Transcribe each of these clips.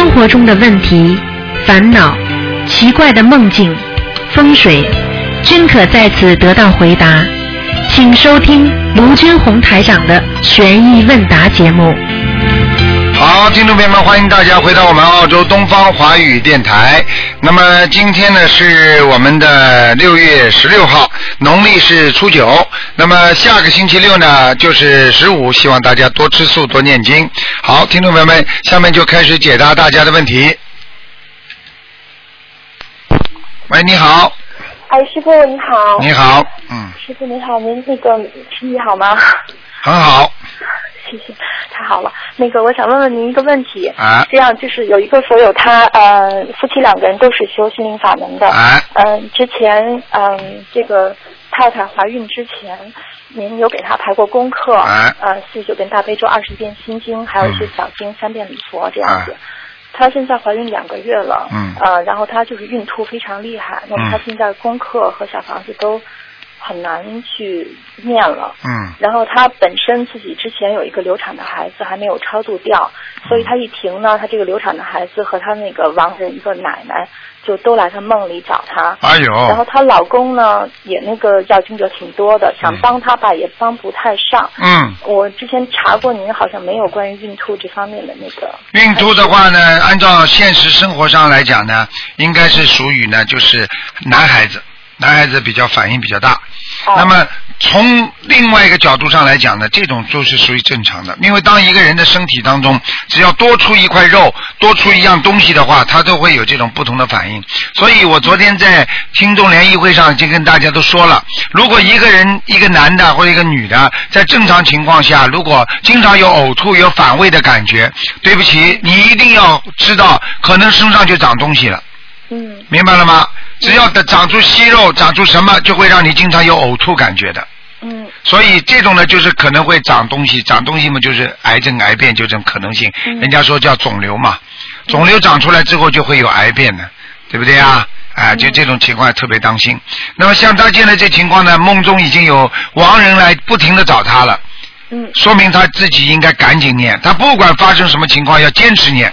生活中的问题、烦恼、奇怪的梦境、风水，均可在此得到回答。请收听卢军红台长的悬疑问答节目。好，听众朋友们，欢迎大家回到我们澳洲东方华语电台。那么今天呢是我们的六月十六号，农历是初九。那么下个星期六呢就是十五，希望大家多吃素，多念经。好，听众朋友们，下面就开始解答大家的问题。喂，你好，哎，师傅你好。你好，嗯，师傅你好，您那个身体好吗？很好，谢谢，太好了。那个我想问问您一个问题。啊这样就是有一个佛友他呃夫妻两个人都是修心灵法门的。啊嗯、之前嗯、这个太太怀孕之前，您有给她排过功课。啊呃，四十九遍大悲咒，二十遍心经，还有一些小经，三遍礼佛这样子。啊她现在怀孕两个月了，嗯呃，然后她就是孕吐非常厉害，那么她嗯现在功课和小房子都很难去念了，嗯然后她本身自己之前有一个流产的孩子还没有超度掉，所以她一停呢，她这个流产的孩子和她那个亡人一个奶奶就都来她梦里找她。哎呦然后，她老公呢，也那个要经者挺多的，想帮她吧，也帮不太上。嗯。我之前查过，您好像没有关于孕吐这方面的那个。孕吐的话呢，按照现实生活上来讲呢，应该是属于呢，就是男孩子，男孩子比较反应比较大。那么从另外一个角度上来讲呢，这种就是属于正常的，因为当一个人的身体当中只要多出一块肉，多出一样东西的话，他都会有这种不同的反应。所以我昨天在听众联谊会上就跟大家都说了，如果一个人一个男的或者一个女的，在正常情况下，如果经常有呕吐、有反胃的感觉，对不起，你一定要知道，可能身上就长东西了。嗯明白了吗？只要的长出息肉，长出什么，就会让你经常有呕吐感觉的。嗯所以这种呢，就是可能会长东西，长东西嘛，就是癌症、癌变就这种可能性。嗯人家说叫肿瘤嘛，肿瘤长出来之后就会有癌变的，对不对啊？啊，就这种情况特别当心。那么像他现在这情况呢，梦中已经有亡人来不停的找他了，嗯说明他自己应该赶紧念。他不管发生什么情况，要坚持念。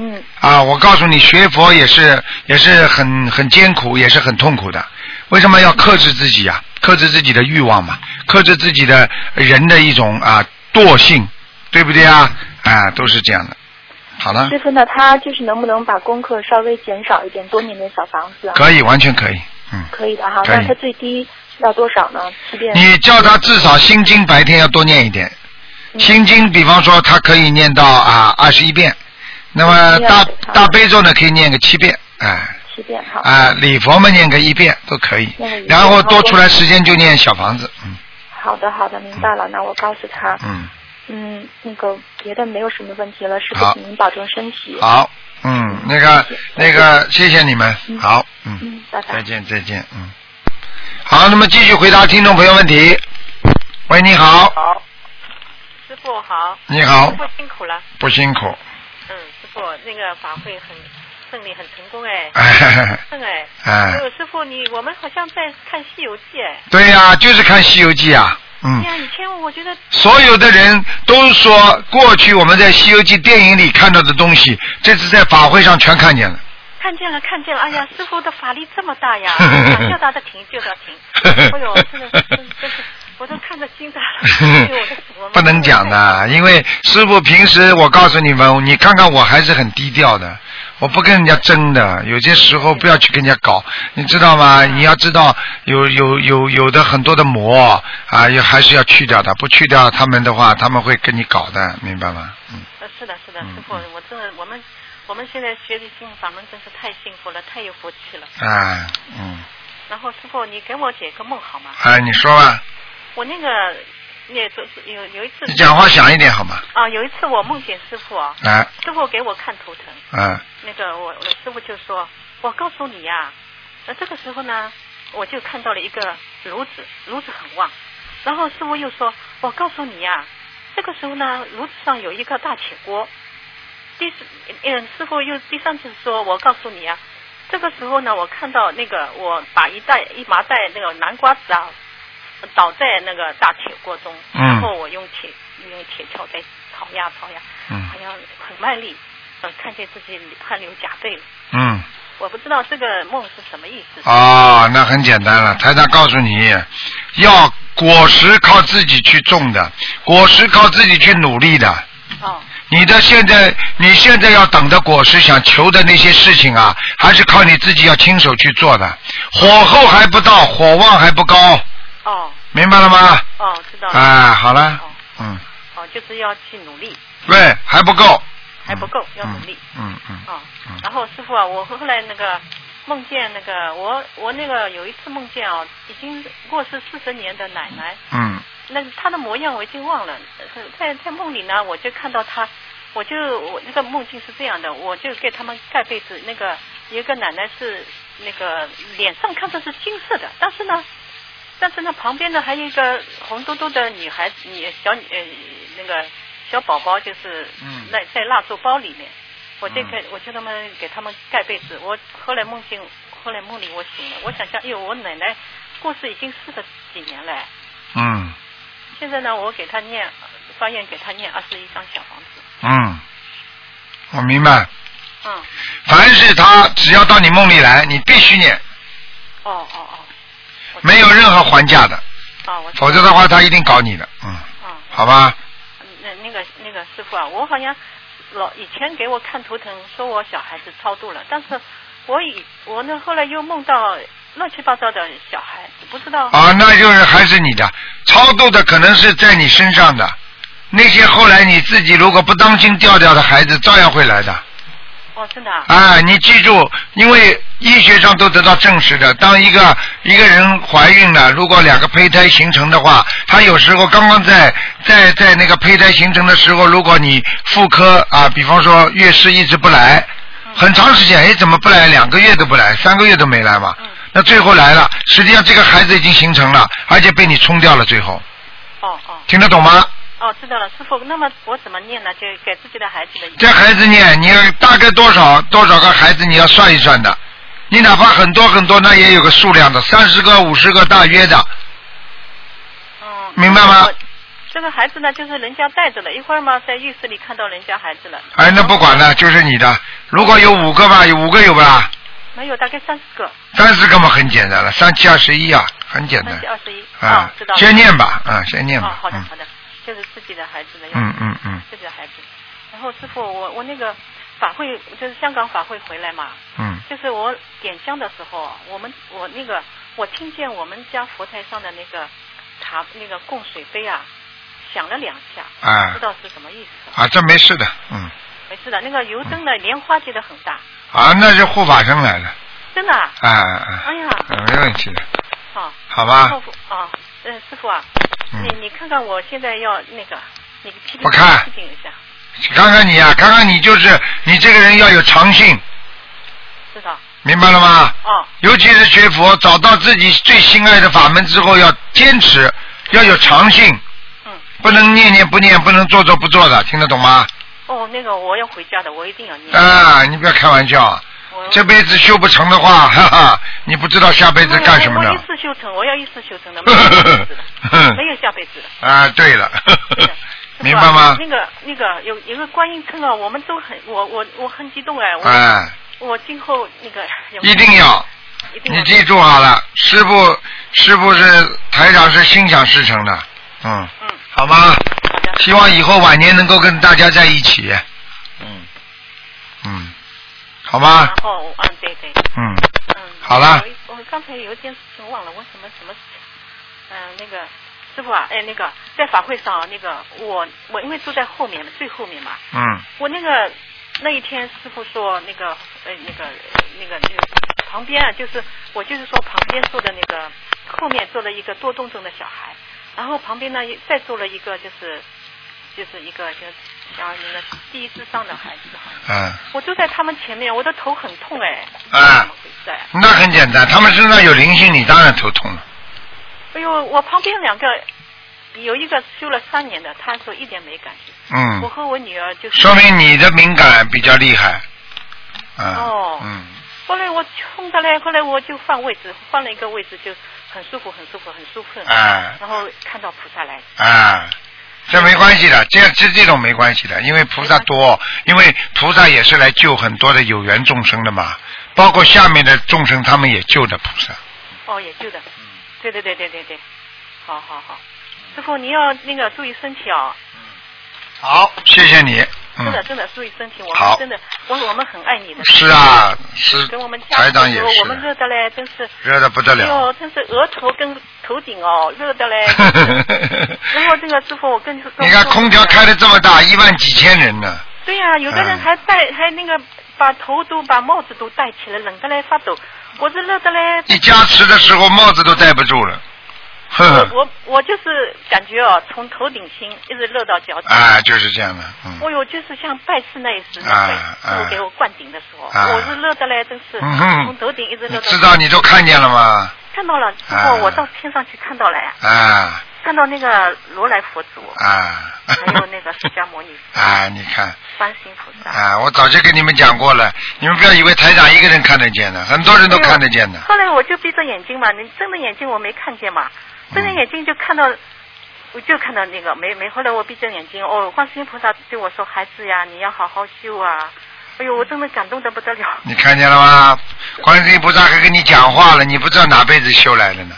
嗯啊，我告诉你，学佛也是也是很很艰苦，也是很痛苦的。为什么要克制自己呀、克制自己的欲望嘛，克制自己的人的一种啊惰性，对不对啊？啊，都是这样的。好了，师傅呢，他就是能不能把功课稍微减少一点，多念点小房子啊？可以，完全可以。嗯，可以的哈，那他最低要多少呢？七遍。你叫他至少心经白天要多念一点，嗯心经比方说他可以念到啊二十一遍，那么大大悲咒呢可以念个七遍，哎。七遍哈。啊，礼佛嘛念个一遍都可以然后多出来时间就念小房子，嗯好的好的，明白了。那我告诉他，嗯，嗯，那个别的没有什么问题了，师好傅，请您保重身体。好，嗯，那个那个，谢谢你们，嗯好，嗯，嗯，拜拜再。见再见，嗯，好，那么继续回答听众朋友问题。喂，你好，好，师傅好，你好师，傅辛苦了。不辛苦，傅那个法会很顺利，很成功哎。哎，是哎。师傅，你我们好像在看《西游记》哎。对呀、就是看《西游记》啊，嗯哎。呀，以前我觉得所有的人都说，过去我们在《西游记》电影里看到的东西，这次在法会上全看见了。看见了，看见了。哎呀，师傅的法力这么大呀，想叫他的停就要停。哎呦，真的是真真是，我都看着惊呆了。不能讲的，因为师傅平时我告诉你们，你看看我还是很低调的，我不跟人家争的，有些时候不要去跟人家搞，你知道吗？你要知道有有有有的很多的魔啊，也还是要去掉的，不去掉他们的话，他们会跟你搞的，明白吗？嗯，呃，是的，是的，嗯师傅，我真的，我们我们现在学习心灵法门真是太幸福了，太有福气了。啊，嗯，然后师傅，你给我解个梦好吗？啊，你说吧，我那个那就是有有一次你讲话响一点好吗？啊，有一次我梦见师傅啊，哎，师傅给我看图腾，嗯，那个我我师傅就说，我告诉你呀、那这个时候呢，我就看到了一个炉子，炉子很旺，然后师傅又说，我告诉你呀、这个时候呢，炉子上有一个大铁锅。第四，嗯，师傅又第三次说，我告诉你啊，这个时候呢，我看到那个我把一袋一麻袋那个南瓜子啊，倒在那个大铁锅中，嗯然后我用铁用铁锹在炒呀炒呀，嗯好像很卖力，呃看见自己汗流浃背了。嗯，我不知道这个梦是什么意思。哦，那很简单了，台长告诉你，要果实靠自己去种的，果实靠自己去努力的。哦你的现在，你现在要等的果实，想求的那些事情啊，还是靠你自己要亲手去做的。火候还不到，火旺还不高，哦。明白了吗？哦，知道了。哎，好了。哦，嗯，哦，就是要去努力，对，还不够，还不够，要努力。嗯嗯哦嗯，然后师傅啊，我后来那个梦见那个我我那个有一次梦见啊，已经过世四十年的奶奶，嗯。那她的模样我已经忘了，呃在在梦里呢，我就看到她，我就我那个梦境是这样的，我就给他们盖被子，那个有一个奶奶是那个脸上看着是金色的，但是呢，但是呢旁边呢还有一个红嘟嘟的女孩子，女小女呃那个小宝宝，就是嗯在在蜡烛包里面，我就给我叫他们给他们盖被子，我后来梦境，后来梦里我醒了，我想想，哎呦，我奶奶过世已经四十几年了。嗯现在呢，我给他念，发愿给他念二十一张小房子。嗯，我明白。嗯，凡是他只要到你梦里来，你必须念，哦哦哦。我没有任何还价的，啊，我否则的话他一定搞你的，嗯，啊，好吧？那那个那个师傅啊，我好像老以前给我看图腾，说我小孩子超度了，但是我以我呢后来又梦到乱七八糟的小孩，不知道。啊，那就是还是你的超度的，可能是在你身上的。那些后来你自己如果不当心掉掉的孩子，照样会来的。哦，真的啊。啊，你记住，因为医学上都得到证实的，当一个一个人怀孕了，如果两个胚胎形成的话，他有时候刚刚在在在那个胚胎形成的时候，如果你妇科啊，比方说月事一直不来，很长时间，哎，怎么不来？两个月都不来，三个月都没来嘛。嗯那最后来了，实际上这个孩子已经形成了，而且被你冲掉了，最后哦哦听得懂吗？哦，知道了，师傅。那么我怎么念呢？就给自己的孩子的。这孩子念，你要大概多少多少个孩子你要算一算的，你哪怕很多很多，那也有个数量的，三十个、五十个大约的，嗯。明白吗？这个孩子呢，就是人家带着了，一会儿嘛，在浴室里看到人家孩子了。哎，那不管了，就是你的。如果有五个吧，有五个有吧？没有，大概三十个，三十个嘛，很简单了，三七二十一啊，很简单三七。二十一。啊哦，知道，先念吧，啊，先念吧，好的好的，就是自己的孩子的样子。嗯嗯嗯自己的孩子。然后师傅，我我那个法会就是香港法会回来嘛，嗯就是我点香的时候，我们我那个我听见我们家佛台上的那个茶那个供水杯啊响了两下，啊不知道是什么意思。啊，这没事的，嗯没事的，那个油灯的莲花结的很大，啊，那是护法神来了，真的啊。啊啊，哎呀，嗯没问题的，好。好吧师？傅啊，嗯，师傅啊，嗯你你看看我现在要那个，你批评我看批评一下，看看你啊，看看你就是你这个人要有长性，知道？明白了吗？哦尤其是学佛，找到自己最心爱的法门之后，要坚持，要有长性，嗯。不能念念不念，不能做做不做的，听得懂吗？哦，那个我要回家的，我一定要念。啊，你不要开玩笑，我这辈子修不成的话，哈哈，你不知道下辈子干什么呢？我我？一次修成，我要一次修成的，没有下辈子的，没有下辈子的。啊，对了，明白吗？那个那个有有个观音称啊，我们都很我我我很激动哎，我、哎，我今后那个一定要，你记住好了，师傅师傅是台长是心想事成的，嗯，嗯。好吗？希望以后晚年能够跟大家在一起，好吗然？后嗯对对嗯，嗯好了我我刚才有一件事情忘了，我什么什么事情？嗯、那个师傅啊，哎那个在法会上啊那个我我因为坐在后面最后面嘛，嗯我那个那一天师傅说那个呃那个那个那个旁边啊，就是我就是说旁边坐的那个后面坐了一个多动症的小孩，然后旁边呢再坐了一个就是就是一个就是像那个第一次上的孩子哈，嗯，我就在他们前面，我的头很痛哎，啊。怎么回事？哎？那很简单，他们身上有灵性，你当然头痛了。哎呦，我旁边两个有一个修了三年的，他说一点没感觉，嗯。我嗯，和我女儿就是说明你的敏感比较厉害。嗯，哦。嗯，后来我冲下来，后来我就换位置，换了一个位置就很舒服，很舒服，很舒服。啊。然后看到菩萨来，哎，这没关系的，这这这种没关系的，因为菩萨多，因为菩萨也是来救很多的有缘众生的嘛，包括下面的众生，他们也救的菩萨。哦，也救的。对对对对对对，好好好，师傅你要那个注意身体哦。好，谢谢你。嗯，真的真的注意身体，我们真的，我我们很爱你的。是啊，是跟我们家台长人说，我们热的嘞，真是。热的不得了。哎呦，真是额头跟头顶哦，热的嘞。然后这个师傅，我跟你说，你看空调开的这么大，一万几千人呢。对呀、有的人嗯还戴，还那个把头都把帽子都戴起来，冷的嘞发抖。我是热的嘞，一加持的时候帽子都戴不住了。呵我，我我就是感觉哦，从头顶心一直热到脚底。啊，就是这样的，嗯。哦呦，就是像拜师那一次，师傅给我灌顶的时候，啊我是热的嘞，真是嗯从头顶一直热到。知道你都看见了吗？看到了，师啊，我到天上去看到了呀，啊看到那个如来佛祖，啊。还有那个释迦牟尼佛、啊，你看观世音菩萨。啊，我早就跟你们讲过了，你们不要以为台长一个人看得见的，很多人都看得见的。后来我就闭着眼睛嘛，你睁着眼睛我没看见嘛，睁着眼睛就看到，我就看到那个没没。后来我闭着眼睛，哦，观世音菩萨对我说：“孩子呀，你要好好修啊。”哎呦，我真的感动的不得了。你看见了吗？观世音菩萨还跟你讲话了，你不知道哪辈子修来的呢。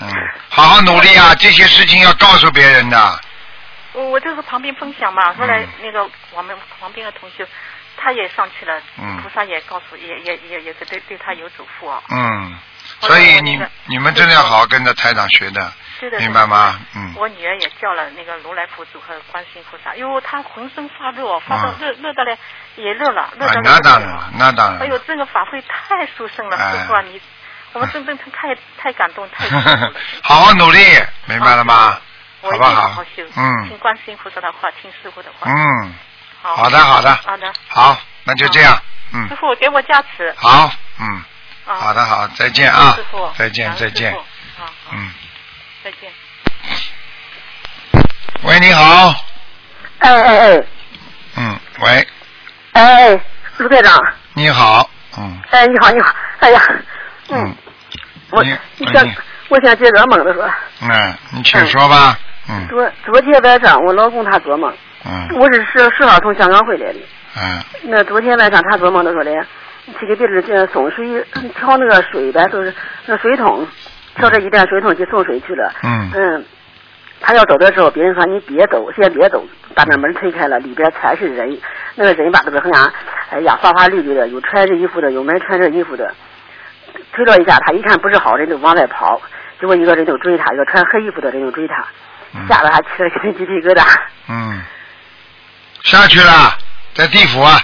嗯，好好努力啊，这些事情要告诉别人的。我我就是旁边分享嘛，后来嗯那个我们旁边的同学，他也上去了，嗯菩萨也告诉，也也也也是对对他有嘱咐啊。嗯，所以你你们真的要好好跟着台长学的，对的，明白吗？嗯。我女儿也叫了那个如来佛祖和观世音菩萨，哟，她浑身发热哦，发到啊热热的嘞，也热了，热啊的，那当然了，那当然。哎呦，这个法会太殊胜了，哎师傅啊，你我们真正太太感动，太。好好努力，明白了吗？我一定好不好好好修，嗯听观世音菩萨的话，听师傅的话。嗯，好好的好的好的，好，那就这样，嗯师，傅给我加持。好，嗯，啊好。的好，再见啊师傅，再见再见。好，好，嗯，再见。喂，你好，哎哎哎嗯，喂，哎哎，卢队长，你好，嗯。哎你好你好，哎呀，嗯。嗯，，我你你想我想接个梦的说，嗯，你请说吧，嗯。昨昨天晚上我老公他做梦，嗯。我是十十号从香港回来的，嗯。那昨天晚上他做梦的时候嘞，去给别人这送水挑那个水呗，都是那水桶，挑着一袋水桶去送水去了，嗯嗯，他要走的时候，别人说你别走，先别走，把那门推开了，里边全是人，那个人吧都是很像，哎呀，花花绿绿的，有穿着衣服的，有没穿着衣服的。推了一下，他一看不是好人，就往外跑，结果一个人就追他，一个穿黑衣服的人就追他，嗯吓得他起了鸡皮疙瘩。嗯，下去了，在地府啊，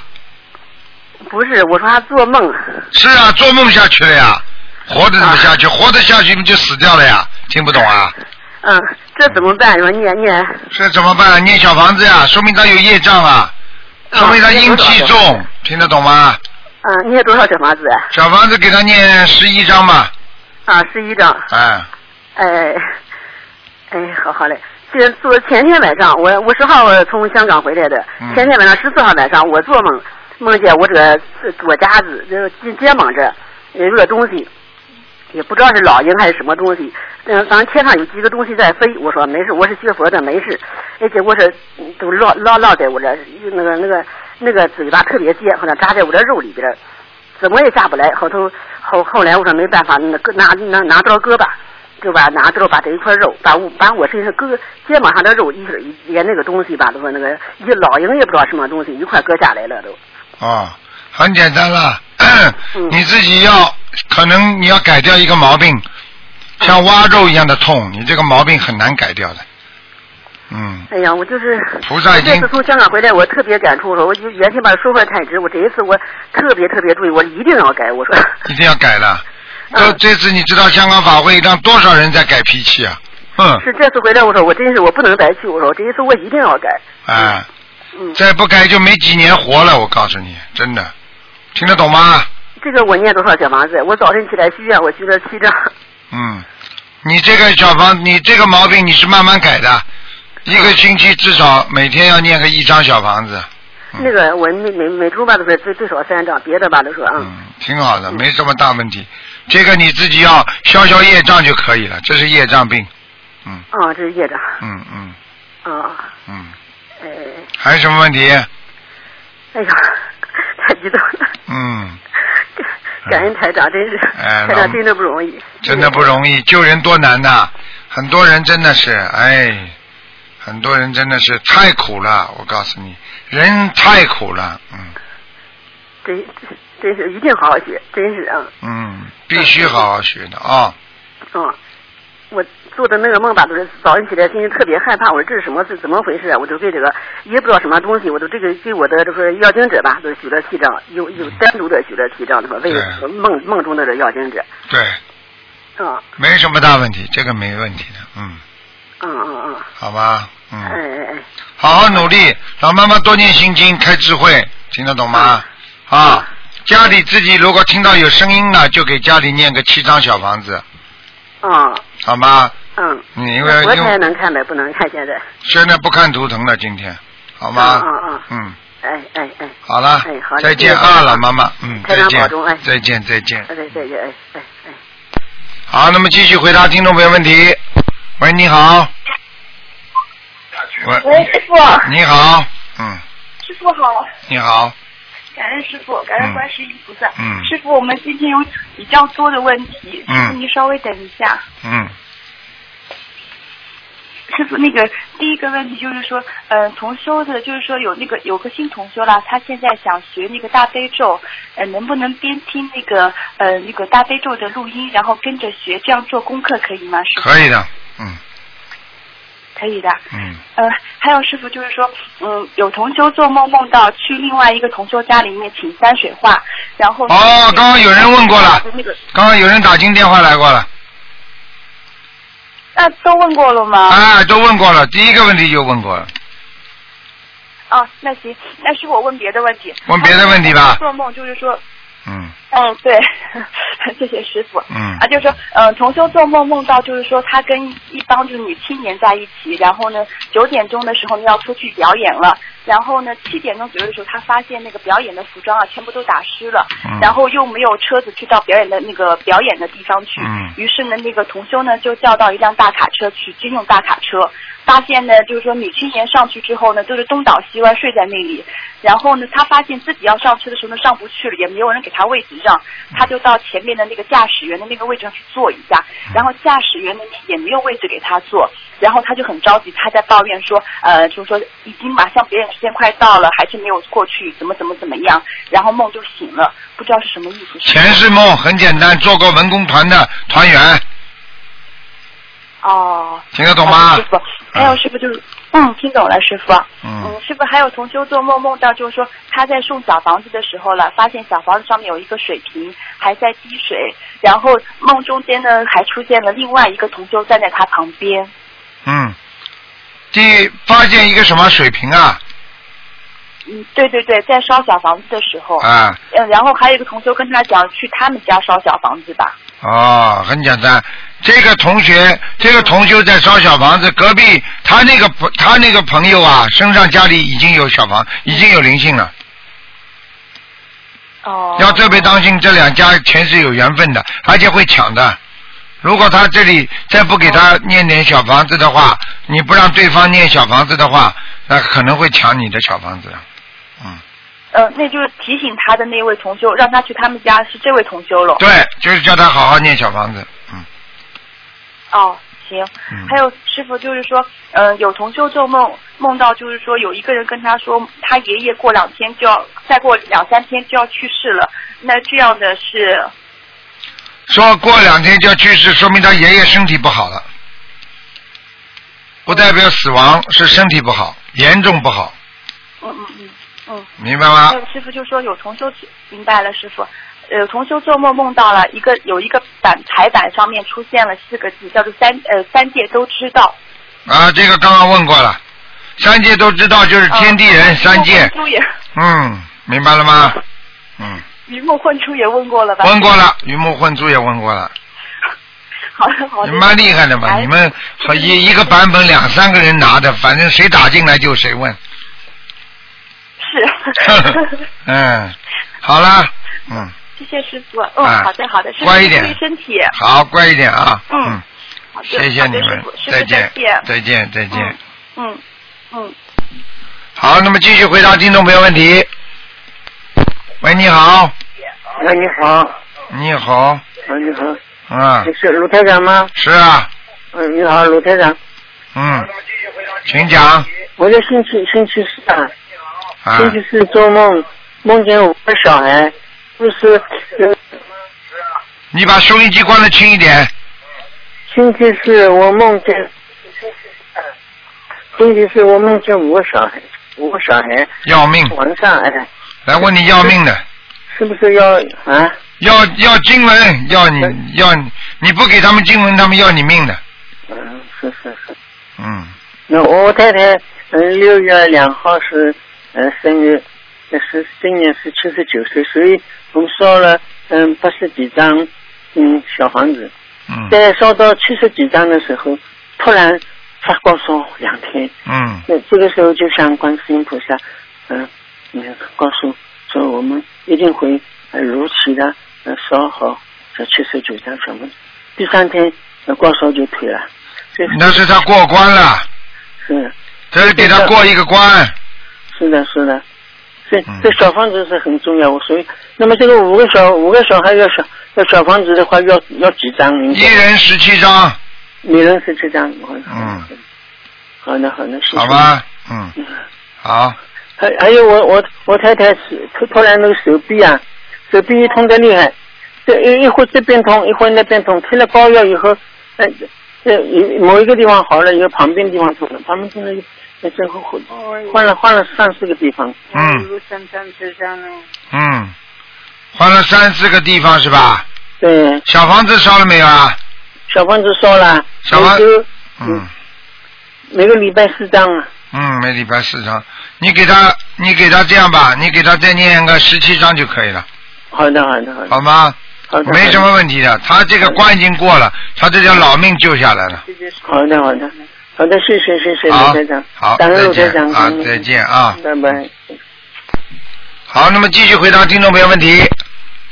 不是，我说他做梦，是啊，做梦下去了呀，活着怎么下去？活着下去你就死掉了呀，听不懂啊？嗯，这怎么办？说念念，这怎么办？念小房子呀，说明他有业障啊，说明他阴气重，听得懂吗？嗯，念多少小房子啊？小房子给他念十一张吧，啊，十一张。哎，哎，哎，好好嘞。这昨前天晚上，我我十号从香港回来的，嗯前天晚上十四号晚上，我做梦梦见我这个左夹子这肩肩膀这有个东西，也不知道是老鹰还是什么东西，嗯，反正天上有几个东西在飞。我说没事，我是学佛的，没事。哎，结果是都落落落在我这，那个那个那个嘴巴特别尖，好像扎在我这肉里边，怎么也下不来。后头后后来我说没办法，那拿拿拿刀割吧。就把拿刀把这一块肉，把我把我身上割肩膀上的肉一一连那个东西吧，都说那个一老鹰也不知道什么东西一块割下来了都。哦，很简单了，嗯 你自己要可能你要改掉一个毛病，像挖肉一样的痛，你这个毛病很难改掉的。嗯，哎呀，我就是菩萨已经这次从香港回来，我特别感触，我说我就原先把说话太直，我这一次我特别特别注意，我一定要改。我说，一定要改了。嗯这次你知道香港法会让多少人在改脾气啊？嗯，是这次回来，我说我真是我不能白去，我说这一次我一定要改。哎，嗯，再不改就没几年活了，我告诉你，真的，听得懂吗？这个我念多少小房子？我早晨起来许愿，我许了七张。嗯，你这个小房，你这个毛病你是慢慢改的，一个星期至少每天要念个一张小房子。嗯那个我每每每周吧都是最最少三张，别的吧都说啊。嗯，挺好的，没什么大问题。这个你自己要消消业障就可以了，这是业障病。嗯啊，这是业障。嗯嗯，啊，嗯，哎还有什么问题？哎呀，太激动了。嗯，感恩台长，真是，哎老台长真的不容易，真的不容易，救人多难呐！很多人真的是，哎，很多人真的是太苦了。我告诉你，人太苦了，嗯真真是一定好好学，真是啊，嗯，必须好好学的啊。嗯，我做的那个梦吧，都是早上起来心里特别害怕，我说这是什么是怎么回事啊？我就给这个也不知道什么东西，我都这个给我的这个要经者吧，都许了七张，有有单独的许了七张，他说为梦梦中的这要经者，对，嗯没什么大问题，这个没问题的，嗯，嗯嗯嗯，好吧，嗯，哎哎哎，好好努力，老妈妈多念心经，开智慧，听得懂吗？啊，家里自己如果听到有声音了，就给家里念个七张小房子，嗯好吗？嗯，你因为佛台因为能看的，不能看现在，现在不看图腾了，今天，好吗？嗯嗯嗯，哎哎哎，好了哎再见啊，老妈妈，嗯，台再见长保重哎，再见，再见。哎再再见，哎哎哎。好，那么继续回答听众朋友问题。喂，你好。喂，喂，师傅，你好，嗯，师傅好，你好，感恩师傅，感恩观世音菩萨。嗯师傅，我们今天有比较多的问题，嗯。师傅您稍微等一下。嗯，师傅，那个第一个问题就是说，呃，同修的，就是说有那个有个新同修啦，他现在想学那个大悲咒，呃，能不能边听那个呃那个大悲咒的录音，然后跟着学，这样做功课可以吗？师傅？可以的，嗯可以的。嗯，呃，还有师傅就是说，嗯，有同修做梦梦到去另外一个同修家里面请山水画，然后哦，刚刚有人问过了，那个刚刚有人打进电话来过了，那都问过了吗？啊，都问过了，第一个问题就问过了，哦，那行，那师傅我问别的问题。问别的问题吧做梦就是说，嗯嗯，对，谢谢师傅。嗯。啊，就是说，呃，同修做梦梦到，就是说他跟一帮就是女青年在一起，然后呢，九点钟的时候呢要出去表演了，然后呢，七点钟左右的时候，他发现那个表演的服装啊全部都打湿了，嗯。然后又没有车子去到表演的那个表演的地方去，嗯。于是呢，那个同修呢就叫到一辆大卡车去，军用大卡车，发现呢，就是说女青年上去之后呢，都是东倒西歪睡在那里，然后呢，他发现自己要上车的时候呢上不去了，也没有人给他位置让，他就到前面的那个驾驶员的那个位置上去坐一下，然后驾驶员呢也没有位置给他坐，然后他就很着急，他在抱怨说，呃，就是说已经马上别人时间快到了，还是没有过去，怎么怎么怎么样，然后梦就醒了，不知道是什么意思。前世梦很简单，做过文工团的团员，哦，听得懂吗？还有师傅就是，嗯，听懂了，师傅。嗯嗯，师傅还有同修做梦梦到，就是说他在送小房子的时候了，发现小房子上面有一个水瓶还在滴水，然后梦中间呢还出现了另外一个同修站在他旁边。嗯，第发现一个什么水瓶啊？嗯，对对对，在烧小房子的时候。啊，嗯，然后还有一个同修跟他讲，去他们家烧小房子吧。哦，很简单。这个同学，这个同修在烧小房子，隔壁他那个朋他那个朋友啊，身上家里已经有小房，已经有灵性了。哦。要特别当心，这两家前世有缘分的，而且会抢的。如果他这里再不给他念点小房子的话，你不让对方念小房子的话，那可能会抢你的小房子。嗯，呃，那就是提醒他的那位同修，让他去他们家，是这位同修了。对，就是叫他好好念小房子。嗯哦，行。嗯还有师傅就是说，呃，有同修做梦梦到，就是说有一个人跟他说，他爷爷过两天就要，再过两三天就要去世了。那这样的是，说过两天就要去世，说明他爷爷身体不好了，不代表死亡，是身体不好，严重不好，嗯嗯嗯嗯。明白吗师傅就说有同修明白了，师傅。呃，同修做梦梦到了一个有一个板台板上面出现了四个字，叫做三呃三界都知道。啊，这个刚刚问过了，三界都知道，就是天地人、嗯三界嗯，明白了吗？嗯，鱼目混珠也问过了吧？问过了，鱼目混珠也问过了，好的好的。你蛮厉害的嘛，哎你们和一一个版本两三个人拿的，反正谁打进来就谁问，是。嗯，好了，嗯，谢谢师傅。嗯，啊好的好的，师傅乖一点注意身体。好，乖一点啊，嗯嗯，好的，谢谢你们师傅，再见再见，再见，嗯。嗯。好，那么继续回答听众朋友问题。喂，你好，喂，你好，你好，喂，你好，啊你，是卢台长吗？是啊，嗯，你好，卢台长。嗯，请讲我在星期星期四啊，啊，星期四做梦梦见五个小孩，就是呃你把收音机关的轻一点，星期四我梦见，星期四我梦见五个小孩，五个小孩要命，晚上哎，来问你要命的，是不是要啊？要要经文，要你要你你不给他们经文，他们要你命的，嗯，是是是。嗯，那我太太嗯六月两号是呃生日，那是今年是七十九岁，所以我们烧了嗯八十几张嗯小房子，嗯。在烧到七十几张的时候，突然发高烧两天，嗯。那这个时候就向观世音菩萨嗯嗯告诉说我们一定会呃如期的呃烧好这七十九张小房子，第三天呃高烧就退了，这那是他过关了，是。这是给他过一个关，是的，是的，这嗯这小房子是很重要，所以那么这个五个小五个小孩要小要小房子的话，要要几张？一人十七张，每人十七张。嗯，好的，好的，谢谢。好吧，嗯，好，还还有我我我太太是突突然那个手臂啊，手臂一痛得厉害，这一一会儿这边痛，一会儿那边痛，吃了膏药以后，呃，这某一个地方好了以后，旁边地方痛了，旁边痛了又，那最后换换了换了三四个地方。嗯三三七三呢？嗯，换了三四个地方是吧？对，小房子烧了没有啊？小房子烧了，小房每个嗯每个礼拜四张啊。嗯，每礼拜四张，你给他，你给他这样吧，你给他再念个十七张就可以了，好的，好的，好的。好吗？好的，没什么问题的，他这个关已经过了，他这条老命救下来了。好的，好的，好的，谢谢，谢谢好卢台长，好感恩再见卢台长，啊再见啊拜拜。好，那么继续回答听众朋友问题。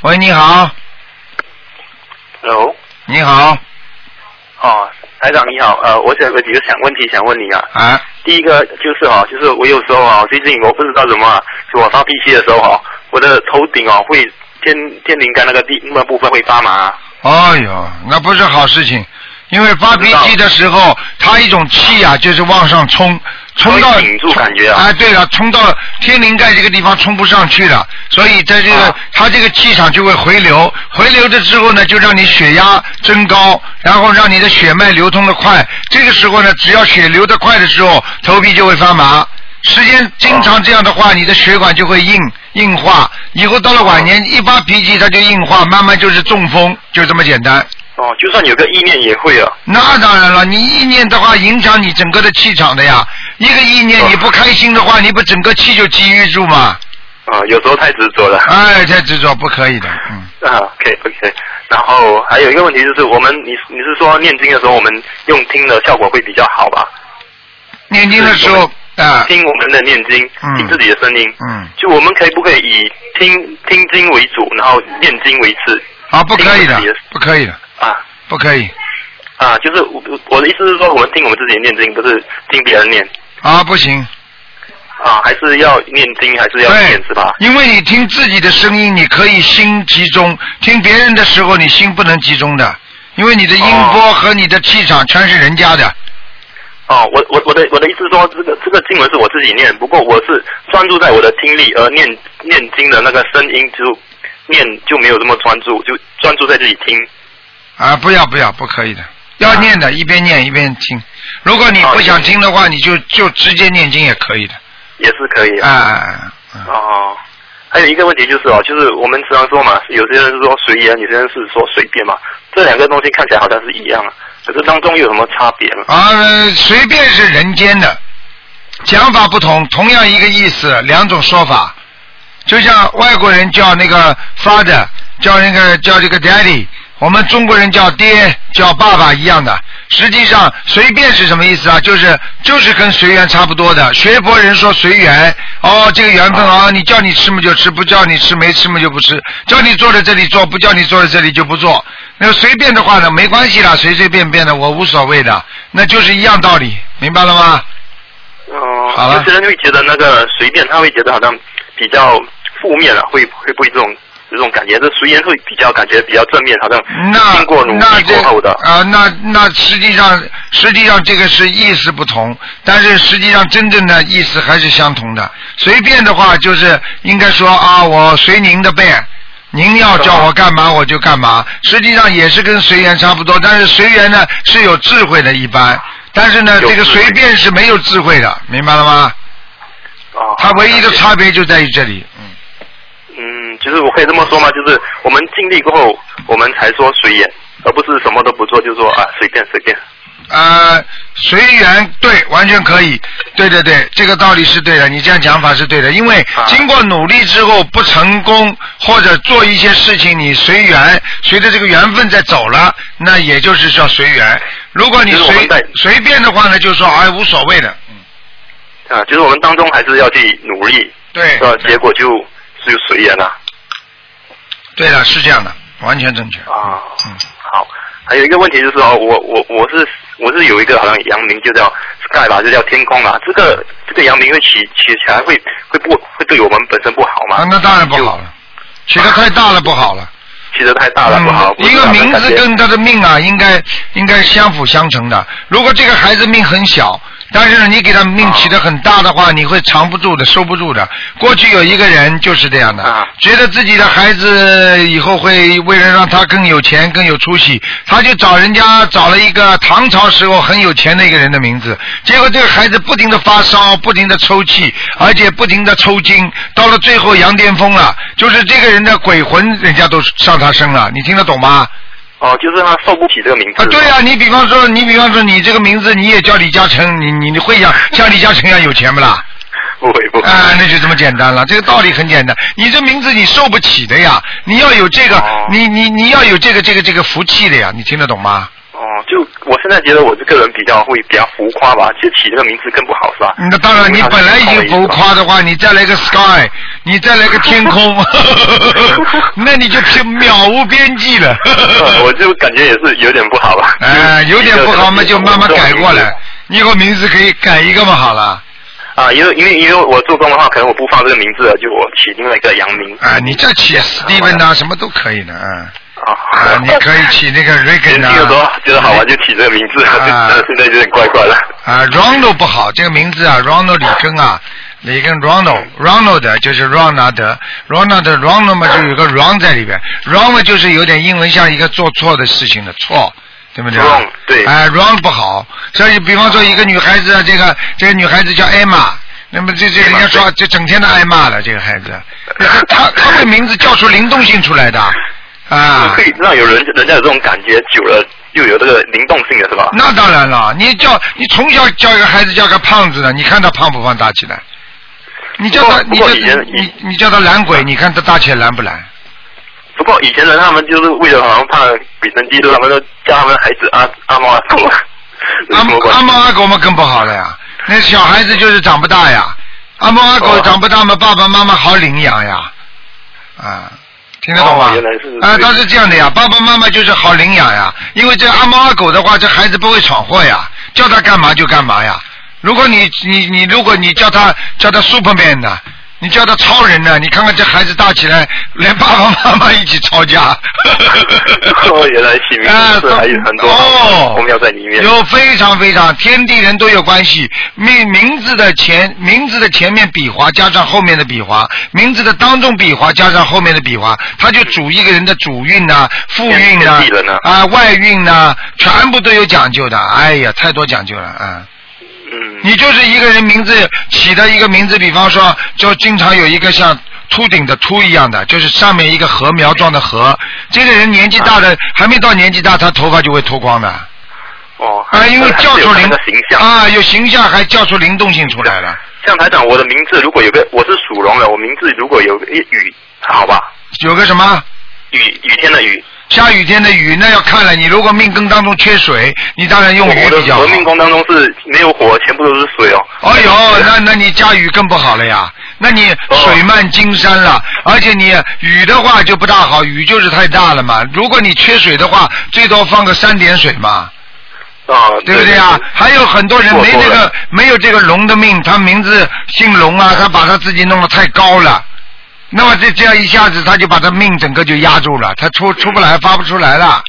喂，你好，Hello，你好，哦，台长你好，呃，我想有几个想问题想问你啊。啊，第一个就是哦，就是我有时候啊，最近我不知道怎么啊，就我发脾气的时候哦，我的头顶哦会天天灵盖那个地那部分会发麻。哎呦，那不是好事情，因为发脾气的时候，他一种气啊，就是往上冲，冲到顶住感觉啊哎，对了，冲到天灵盖这个地方冲不上去了，所以在这个、啊他这个气场就会回流，回流的之后呢，就让你血压增高，然后让你的血脉流通的快。这个时候呢，只要血流得快的时候，头皮就会发麻。时间经常这样的话，你的血管就会硬硬化，以后到了晚年一发脾气它就硬化，慢慢就是中风，就这么简单。哦，就算有个意念也会啊。那当然了，你意念的话影响你整个的气场的呀。一个意念你不开心的话，你不整个气就积郁住嘛？啊、有时候太执着了。哎，太执着不可以的，嗯。啊，OK OK。然后还有一个问题就是，我们你你是说念经的时候，我们用听的效果会比较好吧？念经的时候啊，听我们的念经，嗯听自己的声音。嗯，就我们可以不可以以听听经为主，然后念经为次啊，不可以的，不可以的，啊不可以啊？就是我我我的意思是说，我们听我们自己念经，不是听别人念啊，不行。啊？还是要念经，还是要念是吧？因为你听自己的声音，你可以心集中；听别人的时候，你心不能集中的，因为你的音波和你的气场全是人家的。哦，我我我的我的意思是说，这个这个经文是我自己念，不过我是专注在我的听力，而念念经的那个声音就念就没有这么专注，就专注在自己听。啊，不要不要，不可以的，要念的，一边念一边听。如果你不想听的话，你就就直接念经也可以的。也是可以啊啊。还有一个问题就是哦，就是我们时常说嘛，有些人是说随缘，有些人是说随便嘛，这两个东西看起来好像是一样啊，可是当中有什么差别呢？啊，呃随便是人间的，讲法不同，同样一个意思，两种说法。就像外国人叫那个 father，叫那个叫这个 daddy，我们中国人叫爹叫爸爸一样的。实际上，随便是什么意思啊？就是就是跟随缘差不多的。学佛人说随缘，哦，这个缘分啊，你叫你吃嘛就吃，不叫你吃没吃嘛就不吃，叫你坐在这里坐，不叫你坐在这里就不坐。那个随便的话呢，没关系啦，随随便便的，我无所谓的，那就是一样道理，明白了吗？哦、好了有些人会觉得那个随便，他会觉得好像比较负面了，会会不会这种这种感觉？这随缘会比较感觉比较正面，好像那经过努力过后的。啊、那那实际上实际上这个是意思不同，但是实际上真正的意思还是相同的。随便的话就是应该说啊，我随您的便。您要叫我干嘛我就干嘛，实际上也是跟随缘差不多，但是随缘呢是有智慧的，一般，但是呢这个随便是没有智慧的，明白了吗？哦，它唯一的差别就在于这里，就是我可以这么说吗？就是我们尽力过后，我们才说随缘，而不是什么都不做就说啊随便随便。呃，随缘对，完全可以，对对对，这个道理是对的，你这样讲法是对的，因为啊经过努力之后不成功，或者做一些事情你随缘，随着这个缘分在走了，那也就是叫随缘。如果你随随便的话呢，就说哎无所谓的，嗯，啊，就是我们当中还是要去努力，对，呃，结果就就随缘了对了，是这样的，完全正确。啊。嗯，好，还有一个问题就是哦，我我我是我是有一个好像阳明就叫 sky 吧，就叫天空啊。这个这个阳明会起起起来会会不会对我们本身不好吗？啊，那当然不好了，起得太大了不好了。起得太大了不好。嗯、一个名字跟跟他的命啊，应该应该相辅相成的。如果这个孩子命很小，但是，你给他命起得很大的话，你会藏不住的，收不住的。过去有一个人就是这样的，啊觉得自己的孩子以后会为了让他更有钱、更有出息，他就找人家找了一个唐朝时候很有钱的一个人的名字，结果这个孩子不停的发烧，不停的抽泣，而且不停的抽筋，到了最后羊癫疯了，就是这个人的鬼魂人家都上他身了，你听得懂吗？哦，就是他受不起这个名字。啊，对呀、你比方说，你比方说，你这个名字你也叫李嘉诚，你你你会像 像李嘉诚一样有钱不啦？不会不会。啊，那就这么简单了，这个道理很简单。你这名字你受不起的呀，你要有这个，哦你你你要有这个这个这个福气的呀，你听得懂吗？我现在觉得我这个人比较会比较浮夸吧，其实起这个名字更不好是吧？那当然，你本来已经浮夸的话，你再来个 sky，你再来个天空，那你就渺 渺无边际了。呃我就感觉也是有点不好吧。哎，有点不好嘛，就慢慢改过来。你以后名字可以改一个嘛，好了。啊，因为因为因为我做工的话，可能我不放这个名字了，就我起另外一个阳明。啊，你再起 Steven 啊、什么都可以的，嗯。啊啊，你可以起那个 Regan 年轻的时候啊。觉得好玩就起这个名字，啊。现在有点怪怪的。啊，Ronald 不好，这个名字啊，Ronald 里根啊，里根 Ronald，Ronald 就是 Ronald，Ronald Ronald 嘛就有个 Ron 在里边，Ron 就是有点英文像一个做错的事情的错，对不对 Wrong，对。哎，Ron 不好，所以比方说一个女孩子啊，这个这个女孩子叫 Emma。那么这这人家说这整天的挨骂了，这个孩子，他他的名字叫出灵动性出来的啊可。以让有人人家有这种感觉，久了又有这个灵动性了是吧？那当然了，你叫你从小叫一个孩子叫个胖子的，你看他胖不胖大起来？你叫他，你叫你你叫他懒鬼，你看他大起来懒不懒？不过以前人他们就是为了好像怕比神嫉妒，他们都叫他们孩子阿阿猫阿狗，有阿阿猫阿狗嘛更不好了呀，那小孩子就是长不大呀，阿猫阿狗哦长不大嘛，爸爸妈妈好领养呀，啊。听得懂吗？啊，他是这样的呀，爸爸妈妈就是好领养呀，因为这阿猫阿狗的话，这孩子不会闯祸呀，叫他干嘛就干嘛呀。如果你你你，如果你叫他叫他 Superman 呢，你叫他超人呢，你看看这孩子大起来，连爸爸妈妈一起吵架。哦，原来起名字还有很多哦公庙在里面。有非常非常，天地人都有关系。名名字的前名字的前面笔划加上后面的笔划，名字的当中笔划加上后面的笔划，它就主一个人的主运呐、副运呐、啊外运呐、全部都有讲究的。哎呀，太多讲究了啊！嗯，你就是一个人名字起的一个名字，比方说，就经常有一个像秃顶的秃一样的，就是上面一个禾苗状的禾。这个人年纪大的，还没到年纪大，他头发就会脱光的。哦，啊，因为叫出灵还是有那个形象。啊，有形象，还叫出灵动性出来了。像台长，我的名字如果有个我是属龙的，我名字如果有个雨，好吧？有个什么雨雨天的雨，下雨天的雨，那要看了。你如果命根当中缺水，你当然用我的雨比较好我。的命宫当中是没有火，全部都是水哦。哎呦，那那你加雨更不好了呀。那你水漫金山了，而且你雨的话就不大好，雨就是太大了嘛。如果你缺水的话，最多放个三点水嘛。啊，对不对啊？还有很多人没这个没有这个龙的命，他名字姓龙啊，他把他自己弄得太高了，那么这这样一下子他就把他命整个就压住了，他出出不来发不出来了。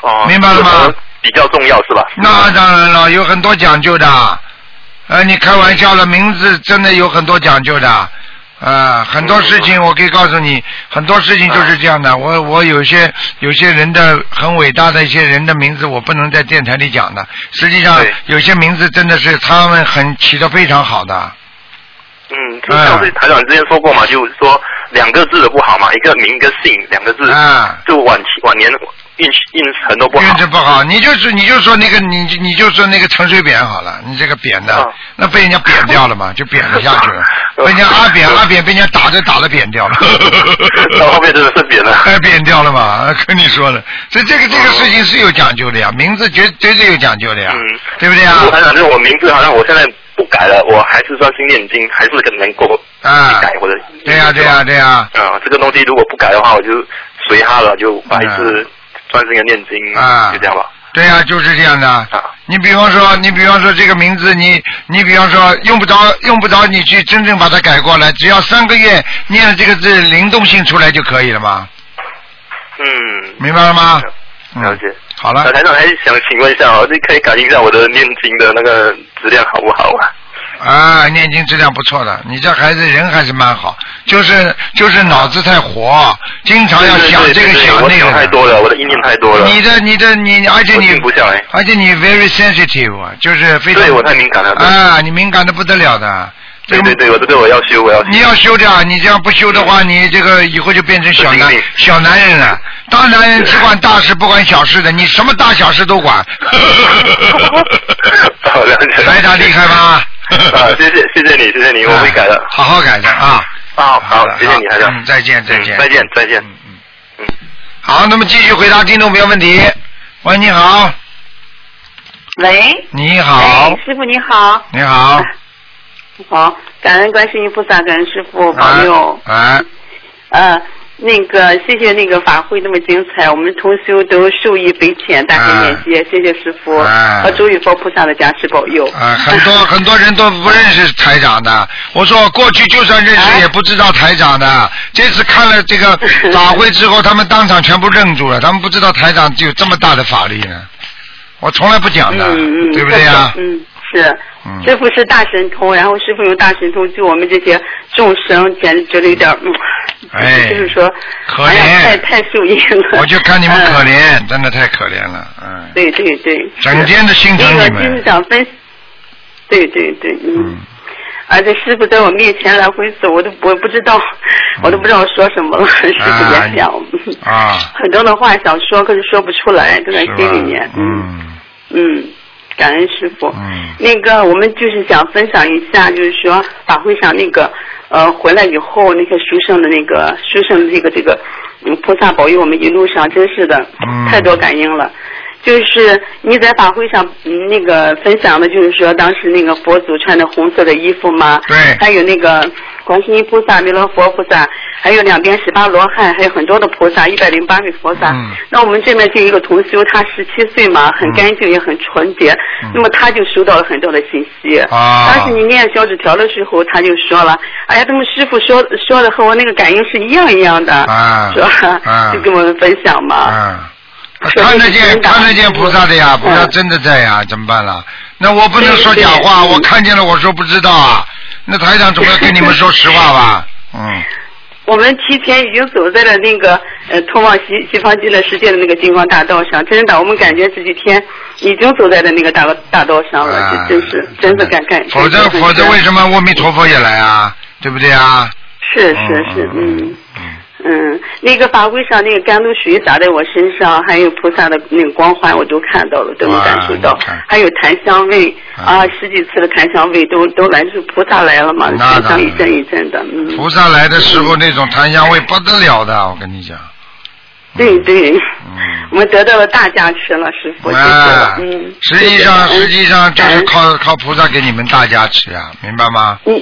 哦，明白了吗比较重要是吧？那当然了，有很多讲究的。呃，你开玩笑了，名字真的有很多讲究的。啊、很多事情我可以告诉你，很多事情就是这样的。我我有些有些人的很伟大的一些人的名字，我不能在电台里讲的。实际上，有些名字真的是他们很起的非常好的。嗯，就像是台长之前说过嘛，就是说两个字的不好嘛，一个名一个姓，两个字啊就晚期晚年运运程都不好运。气不好，你就是你就说那个你你就说那个陈水扁好了，你这个扁的，啊那被人家扁掉了嘛，就扁了下去了，被人家阿扁 阿扁被人家打着打着扁掉了，到后面真的是扁了。哎扁掉了嘛，跟你说了，所以这个这个事情是有讲究的呀，名字绝绝对有讲究的呀，嗯，对不对啊？我台长，就是我名字好像我现在不改了，我还是专心念经，还是可能过啊。改或者对呀对呀对呀，啊，这个东西如果不改的话，我就随他了，就还是专心的念经，啊。就这样吧。对呀、就是这样的。啊，你比方说，你比方说这个名字，你你比方说用不着用不着你去真正把它改过来，只要三个月念了这个字灵动性出来就可以了嘛，嗯，明白了吗？了解。好了呃，台长还想请问一下哦，你可以感应一下我的念经的那个质量好不好啊？啊，念经质量不错的，你这孩子人还是蛮好，就是就是脑子太活，经常要想这个想那个。想太多了，我的意念太多了。你的你的你，而且你不。而且你 very sensitive，啊就是非常对我太敏感了。啊，你敏感的不得了的。这个对对对，我这个我要修，我要修。你要修的啊，你这样不修的话，你这个以后就变成小男小男人了。大男人只管大事不管小事的，你什么大小事都管。好了解。台长厉害吧？啊，谢谢谢谢你，谢谢你，我会改的。好好改的啊。好好的，谢谢你，台长。嗯，再见再见嗯再见再见。嗯嗯。好，那么继续回答听众朋友问题。喂，你好，喂，你好哎，，师傅你好，你好，好，感恩观世音菩萨，感恩师傅保佑，啊，呃，那个谢谢那个法会那么精彩，我们同修都受益匪浅，大开眼界，谢谢师傅啊和诸位佛菩萨的加持保佑。啊，很多很多人都不认识台长的。我说过去就算认识啊也不知道台长的。这次看了这个 法会之后，他们当场全部愣住了，他们不知道台长有这么大的法力呢。我从来不讲的，嗯嗯，对不对呀？嗯，是。嗯师傅是大神通，然后师傅用大神通救我们这些众生，简直觉得有点嗯，哎 就是说，可哎呀，太，太受益了。我就看你们可嗯怜，真的太可怜了，嗯。对对对，整天的心疼那个你们金长分，对对对，嗯。嗯，而且师傅在我面前来回走，我都我不知道，我都不知道说什么了。师傅也想，啊，很多的话想说，可是说不出来，都在心里面。嗯嗯，感恩师傅。嗯那个，我们就是想分享一下，就是说法会上那个呃回来以后那些书生的那个书生的这个这个嗯菩萨保佑我们一路上真是的、嗯太多感应了。就是你在法会上嗯那个分享的，就是说当时那个佛祖穿的红色的衣服嘛，对还有那个观世音菩萨、弥勒佛菩萨，还有两边十八罗汉，还有很多的菩萨，一百零八位菩萨。嗯那我们这边就有一个同修，他十七岁嘛，很干净也很纯洁，嗯那么他就收到了很多的信息。啊当时你念小纸条的时候，他就说了：“哎呀，他们师傅说说的和我那个感应是一样一样的，啊是吧？”啊就跟我们分享嘛。看得见看得见菩萨的呀，嗯菩萨真的在呀，怎么办了？那我不能说假话，我看见了，我说不知道啊。那台长总要跟你们说实话吧？嗯，我们提前已经走在了那个呃通往西西方极乐世界的那个金光大道上，真的，我们感觉这几天已经走在了那个大大道上了，啊这真是真的感感。否则否则为什么阿弥陀佛也来啊？对不对啊？是是是，嗯嗯嗯，那个法会上那个甘露水洒在我身上，还有菩萨的那个光环，我都看到了，都能感受到，还有檀香味啊啊，十几次的檀香味都都来自菩萨来了嘛，那当然檀香一阵一阵的，嗯，菩萨来的时候那种檀香味不得了的，我跟你讲。对对，嗯 我们得到了大加持了，师傅，嗯，实际上实际上就是靠靠菩萨给你们大加持啊，明白吗？嗯，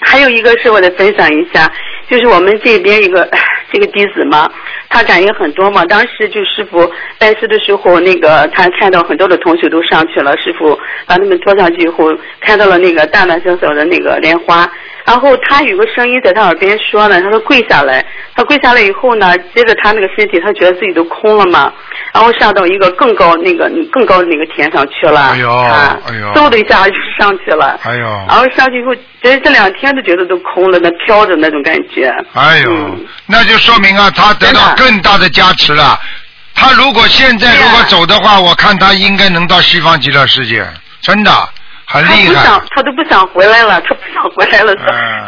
还有一个是我得分享一下，就是我们这边一个这个弟子吗，他感应很多嘛。当时就师傅拜师的时候，那个他看到很多的同学都上去了，师傅把他们拖上去以后，看到了那个大大小小的那个莲花，然后他有个声音在他耳边说呢，他说跪下来，他跪下来以后呢，接着他那个身体，他觉得自己都空了嘛，然后上到一个更高那个更高的那个天上去了，哎呦啊哎呦。嗖的一下就上去了，哎呦，然后上去以后，这这两天都觉得都空了，那飘着那种感觉。哎呦，嗯。那就说明啊，他得到更大的加持了。他如果现在如果走的话，我看他应该能到西方极乐世界，真的很厉害不想，。他都不想回来了，他不想回来了。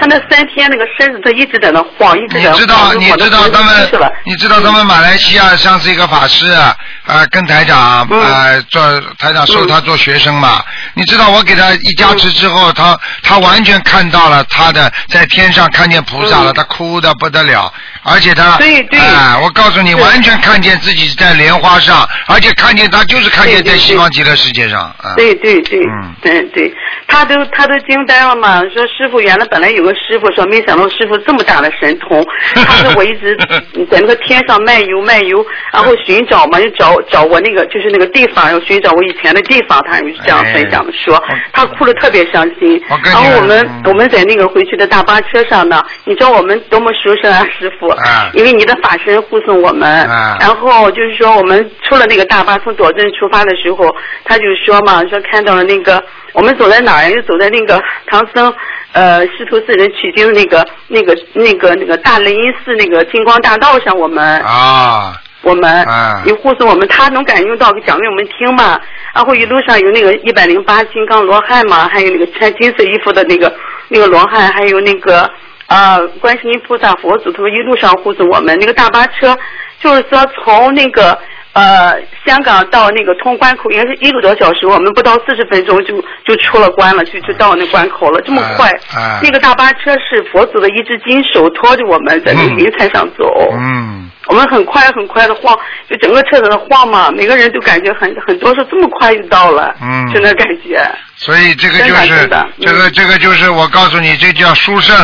他那三天那个身子，他一直在那晃，一直在晃。嗯你知道，你知道他们，你知道他们马来西亚上次一个法师啊、呃跟台长嗯呃做台长收他做学生嘛。你知道我给他一加持之嗯后，他他完全看到了他的在天上看见菩萨了，嗯他哭的不得了，而且他对对。哎，我告诉你，完全看见自己在莲花上，而且看见他就是看见在西方极乐世界上啊。对对对，嗯。对对，他都他都惊呆了嘛，说师傅原来本来有个师傅说，没想到师傅这么大的神通，他说我一直 在那个天上漫游漫游，然后寻找嘛，就找找我那个就是那个地方，要寻找我以前的地方，他就这样分享的说，他哭的特别伤心。然后我们、嗯。我们在那个回去的大巴车上呢，你知道我们多么殊胜啊，师傅，啊因为你的法身护送我们，啊然后就是说我们出了那个大巴从朵镇出发的时候，他就说嘛，说看到了那个我们走在哪儿呀？就走在那个唐僧呃师徒四人取经的那个那个那个那个大雷音寺那个金光大道上，我们啊，我们啊你护送我们，他能感应到，讲给我们听嘛。然后一路上有那个一百零八金刚罗汉嘛，还有那个穿金色衣服的那个那个罗汉，还有那个啊观世音菩萨佛祖，他们一路上护送我们。那个大巴车就是说从那个。呃，香港到那个通关口应该是一个多小时，我们不到四十分钟就就出了关了，就就到那关口了，这么快。啊那个大巴车是佛祖的一只金手托着我们在那云彩上走。嗯，我们很快很快的晃，就整个车在那晃嘛，每个人都感觉很很多说这么快就到了，嗯就那感觉。所以这个就是的这个嗯这个就是我告诉你，这叫殊胜。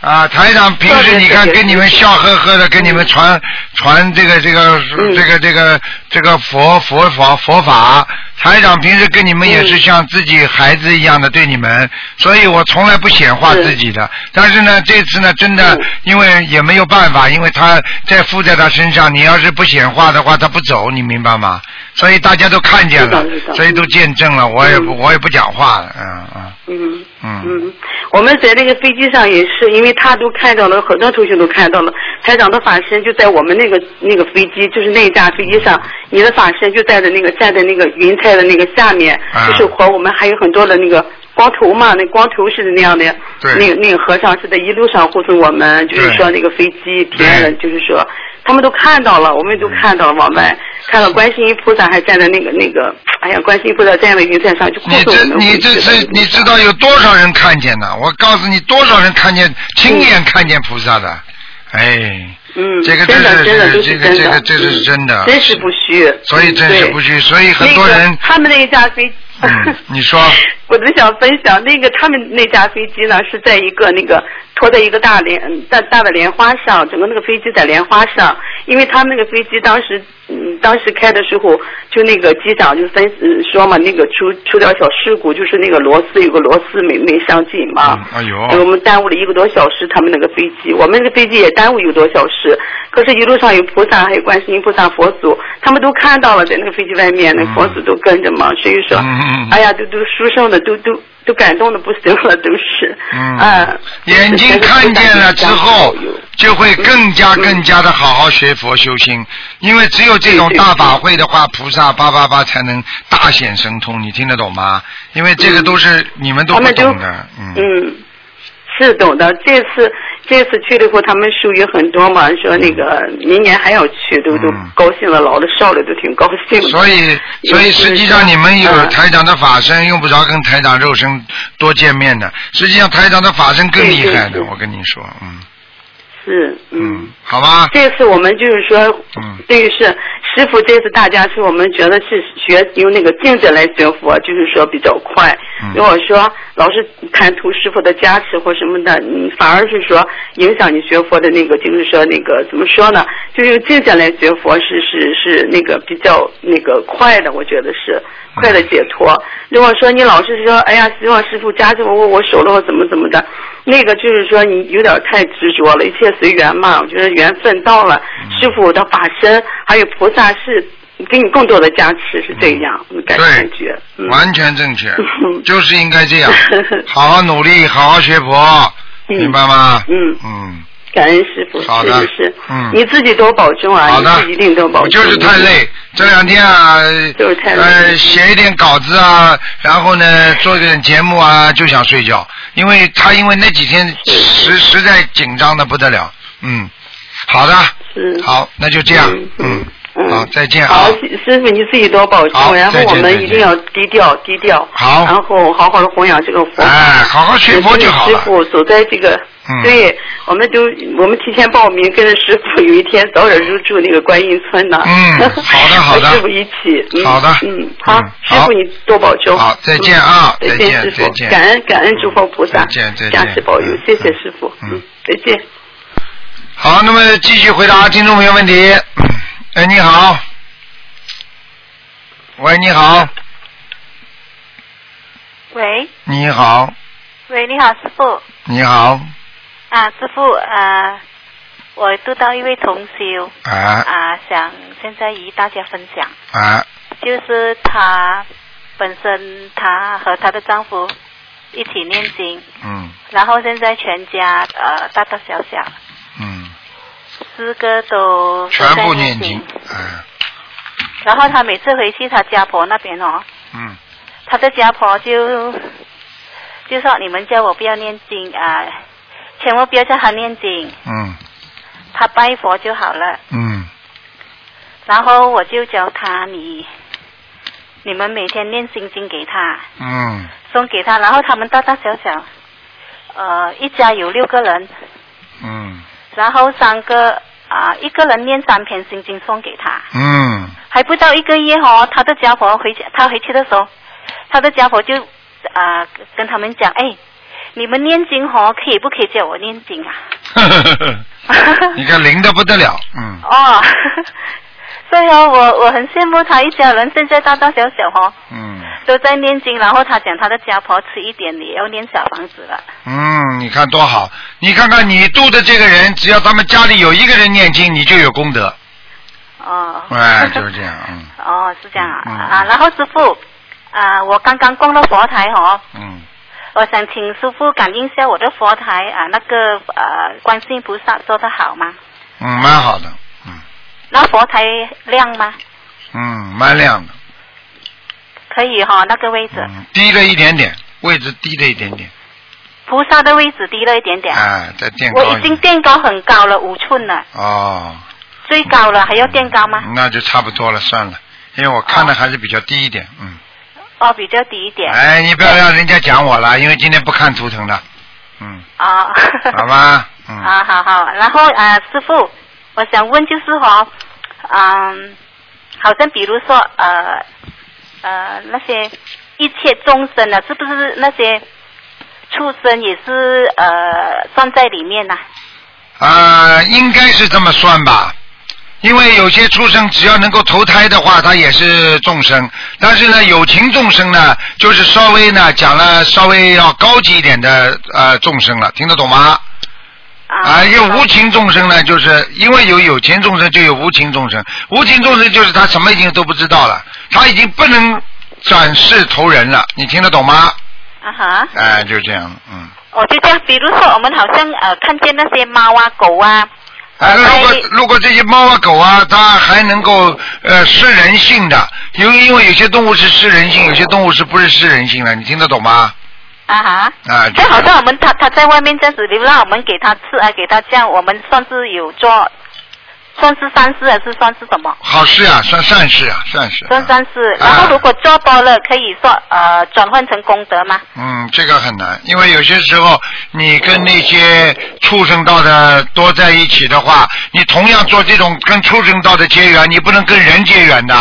啊，台长平时你看跟你们笑呵呵的，跟你们传传这个这个嗯。这个这个这个佛佛法佛法，台长平时跟你们也是嗯像自己孩子一样的对你们，所以我从来不显化自己的。但是呢，这次呢，真的嗯。因为也没有办法，因为他在附在他身上，你要是不显化的话，他不走，你明白吗？所以大家都看见了所以都见证了，我也不嗯。我也不讲话了，嗯嗯。嗯嗯。嗯，我们在那个飞机上也是，因为他都看到了，很多同学都看到了，台长的法身就在我们那个那个飞机，就是那一架飞机上，你的法身就在的那个站在那个云彩的那个下面，啊。就是和我们还有很多的那个光头嘛，那光头似的那样的，对。那个那个和尚是在一路上护送我们，就是说那个飞机天的，就是说他们都看到了，我们都看到了，往外看到观世音菩萨还站在那个那个，哎呀，观世音菩萨站在云彩上就护你这送我们你这回去次你知道有多少人看见呢？我告诉你，多少人看见亲眼看见菩萨的，哎，嗯，这个真的是真的。都这个这个这是嗯真的。真实不虚，所以真实不虚，所以很多人、他们那一架飞，嗯，你说。我只想分享那个他们那架飞机呢是在一个那个拖在一个大莲大大的莲花上，整个那个飞机在莲花上，因为他们那个飞机当时嗯当时开的时候，就那个机长就分嗯说嘛，那个出出点小事故，就是那个螺丝有个螺丝没没上紧嘛，嗯哎呦我们耽误了一个多小时，他们那个飞机，我们那个飞机也耽误一个多小时。可是，一路上有菩萨，还有观世音菩萨、佛祖，他们都看到了，在那个飞机外面，那佛祖都跟着嘛。所以说，哎呀，都都殊胜的，都都都感动的不行了，都是。嗯啊，眼睛看见了之后就会更加嗯更加的好好学佛修心，因为只有这种大法会的话，菩萨八八八才能大显神通，你听得懂吗？因为这个都是你们都不懂的，嗯嗯，是懂的。这次这次去了以后，他们疏于很多嘛，说那个明年还要去，都都嗯高兴了，老的少的都挺高兴的。所以，所以实际上你们有嗯台长的法身，用不着跟台长肉身多见面的。实际上台长的法身更厉害的，我跟你说，嗯。是，嗯，好吧，这次我们就是说，嗯，对于是师傅，这次大家是我们觉得是学用那个镜子来学佛，就是说比较快。嗯如果说老是贪图师傅的加持或什么的，你反而是说影响你学佛的那个，就是说那个怎么说呢？就用静下来学佛是是是那个比较那个快的，我觉得是快的解脱。如果说你老是说，哎呀，希望师傅加持我，我我手了我怎么怎么的，那个就是说你有点太执着了，一切随缘嘛。我觉得缘分到了，师傅的法身还有菩萨是给你更多的加持，是这样，我感感觉。嗯。完全正确，就是应该这样，好好努力，好好学佛，明白吗？嗯。嗯，感恩师傅，好的。是。嗯。你自己多保重啊，好的。你自己一定多保重。我就是太累，这两天啊，就是太累。呃，写一点稿子啊，然后呢，做一点节目啊，就想睡觉，因为他因为那几天实实在紧张的不得了，嗯，好的，是。好，那就这样，嗯，好，再见啊好，，师师傅你自己多保好重，然后我们一定要低调低调，好然后好好的弘扬这个佛法，哎好好学佛就好了师傅走在这个。嗯对，我们都我们提前报名，跟着师傅有一天早点入住那个观音村呢。嗯 好的好的和师傅一起。嗯、好的嗯，好，嗯师傅你多保重。好再见啊嗯再再见师傅感恩感恩诸佛菩萨，再见再见加持保佑，谢谢师傅。嗯，再见。好，那么继续回答听众朋友问题。嗯哎，你好，喂，你好，喂。你好，喂，你好，师傅。你好，啊，师傅啊，我读到一位同修啊。啊，想现在与大家分享，啊。就是她本身她和她的丈夫一起念经，嗯。然后现在全家呃大大小小。嗯，四个都全部念经然后他每次回去他家婆那边哦，嗯。他的家婆就就说你们叫我不要念经啊，千万不要叫他念经。嗯。他拜佛就好了。嗯。然后我就教他你，你们每天念心经给他，嗯。送给他，然后他们大大小小，呃，一家有六个人，嗯然后三个啊、一个人念三篇心经送给他，嗯。还不到一个月哦，他的家婆回去，他回去的时候，他的家婆就啊、跟他们讲，哎，你们念经哦，可以不可以叫我念经啊？你看灵的不得了，嗯。哦，所以哦，我我很羡慕他一家人，现在大大小小哦嗯都在念经，然后他讲他的家婆吃一点也要念小房子了。嗯，你看多好！你看看你度的这个人，只要他们家里有一个人念经，你就有功德。哦。哎，就是这样，嗯 哦，是这样啊、嗯啊！然后师傅啊，我刚刚供了佛台哦，嗯我想请师傅感应一下我的佛台啊，那个呃观世音菩萨做的好吗？嗯，蛮好的，那佛台亮吗？嗯，蛮亮的，可以哈、那个位置，低了一点点，位置低了一点点，菩萨的位置低了一点点。啊，在垫高我已经。垫高很高了，五寸了，哦，最高了，还要垫高吗？那就差不多了，算了，因为我看的还是比较低一点，嗯。哦，比较低一点。哎，你不要让人家讲我了，因为今天不看图腾的，嗯，啊。好吧，嗯，啊，好好，然后啊、师傅，我想问就是哈，嗯，好像比如说呃呃那些一切众生啊，是不是那些畜生也是呃算在里面呢、啊，应该是这么算吧。因为有些畜生只要能够投胎的话，它也是众生。但是呢，有情众生呢，就是稍微呢讲了稍微要高级一点的呃众生了，听得懂吗？啊，因为无情众生呢，就是因为有有情众生就有无情众生，无情众生就是他什么已经都不知道了，他已经不能转世投人了，你听得懂吗？啊哈，哎，就这样，嗯。哦，就这样，比如说我们好像呃看见那些猫啊狗啊，哎，如果如果这些猫啊狗啊，它还能够呃吃人性的，因为因为有些动物是吃人性，有些动物是不是吃人性的，你听得懂吗？啊哈，啊，就好像我们他他在外面这样子流浪，我们给他吃啊，给他这样，我们算是有做算是善事还是算是什么？好事啊，算善事啊，善事。算善事。然后如果做多了，可以说呃转换成功德吗？嗯，这个很难，因为有些时候你跟那些畜生道的多在一起的话，你同样做这种跟畜生道的结缘，你不能跟人结缘的。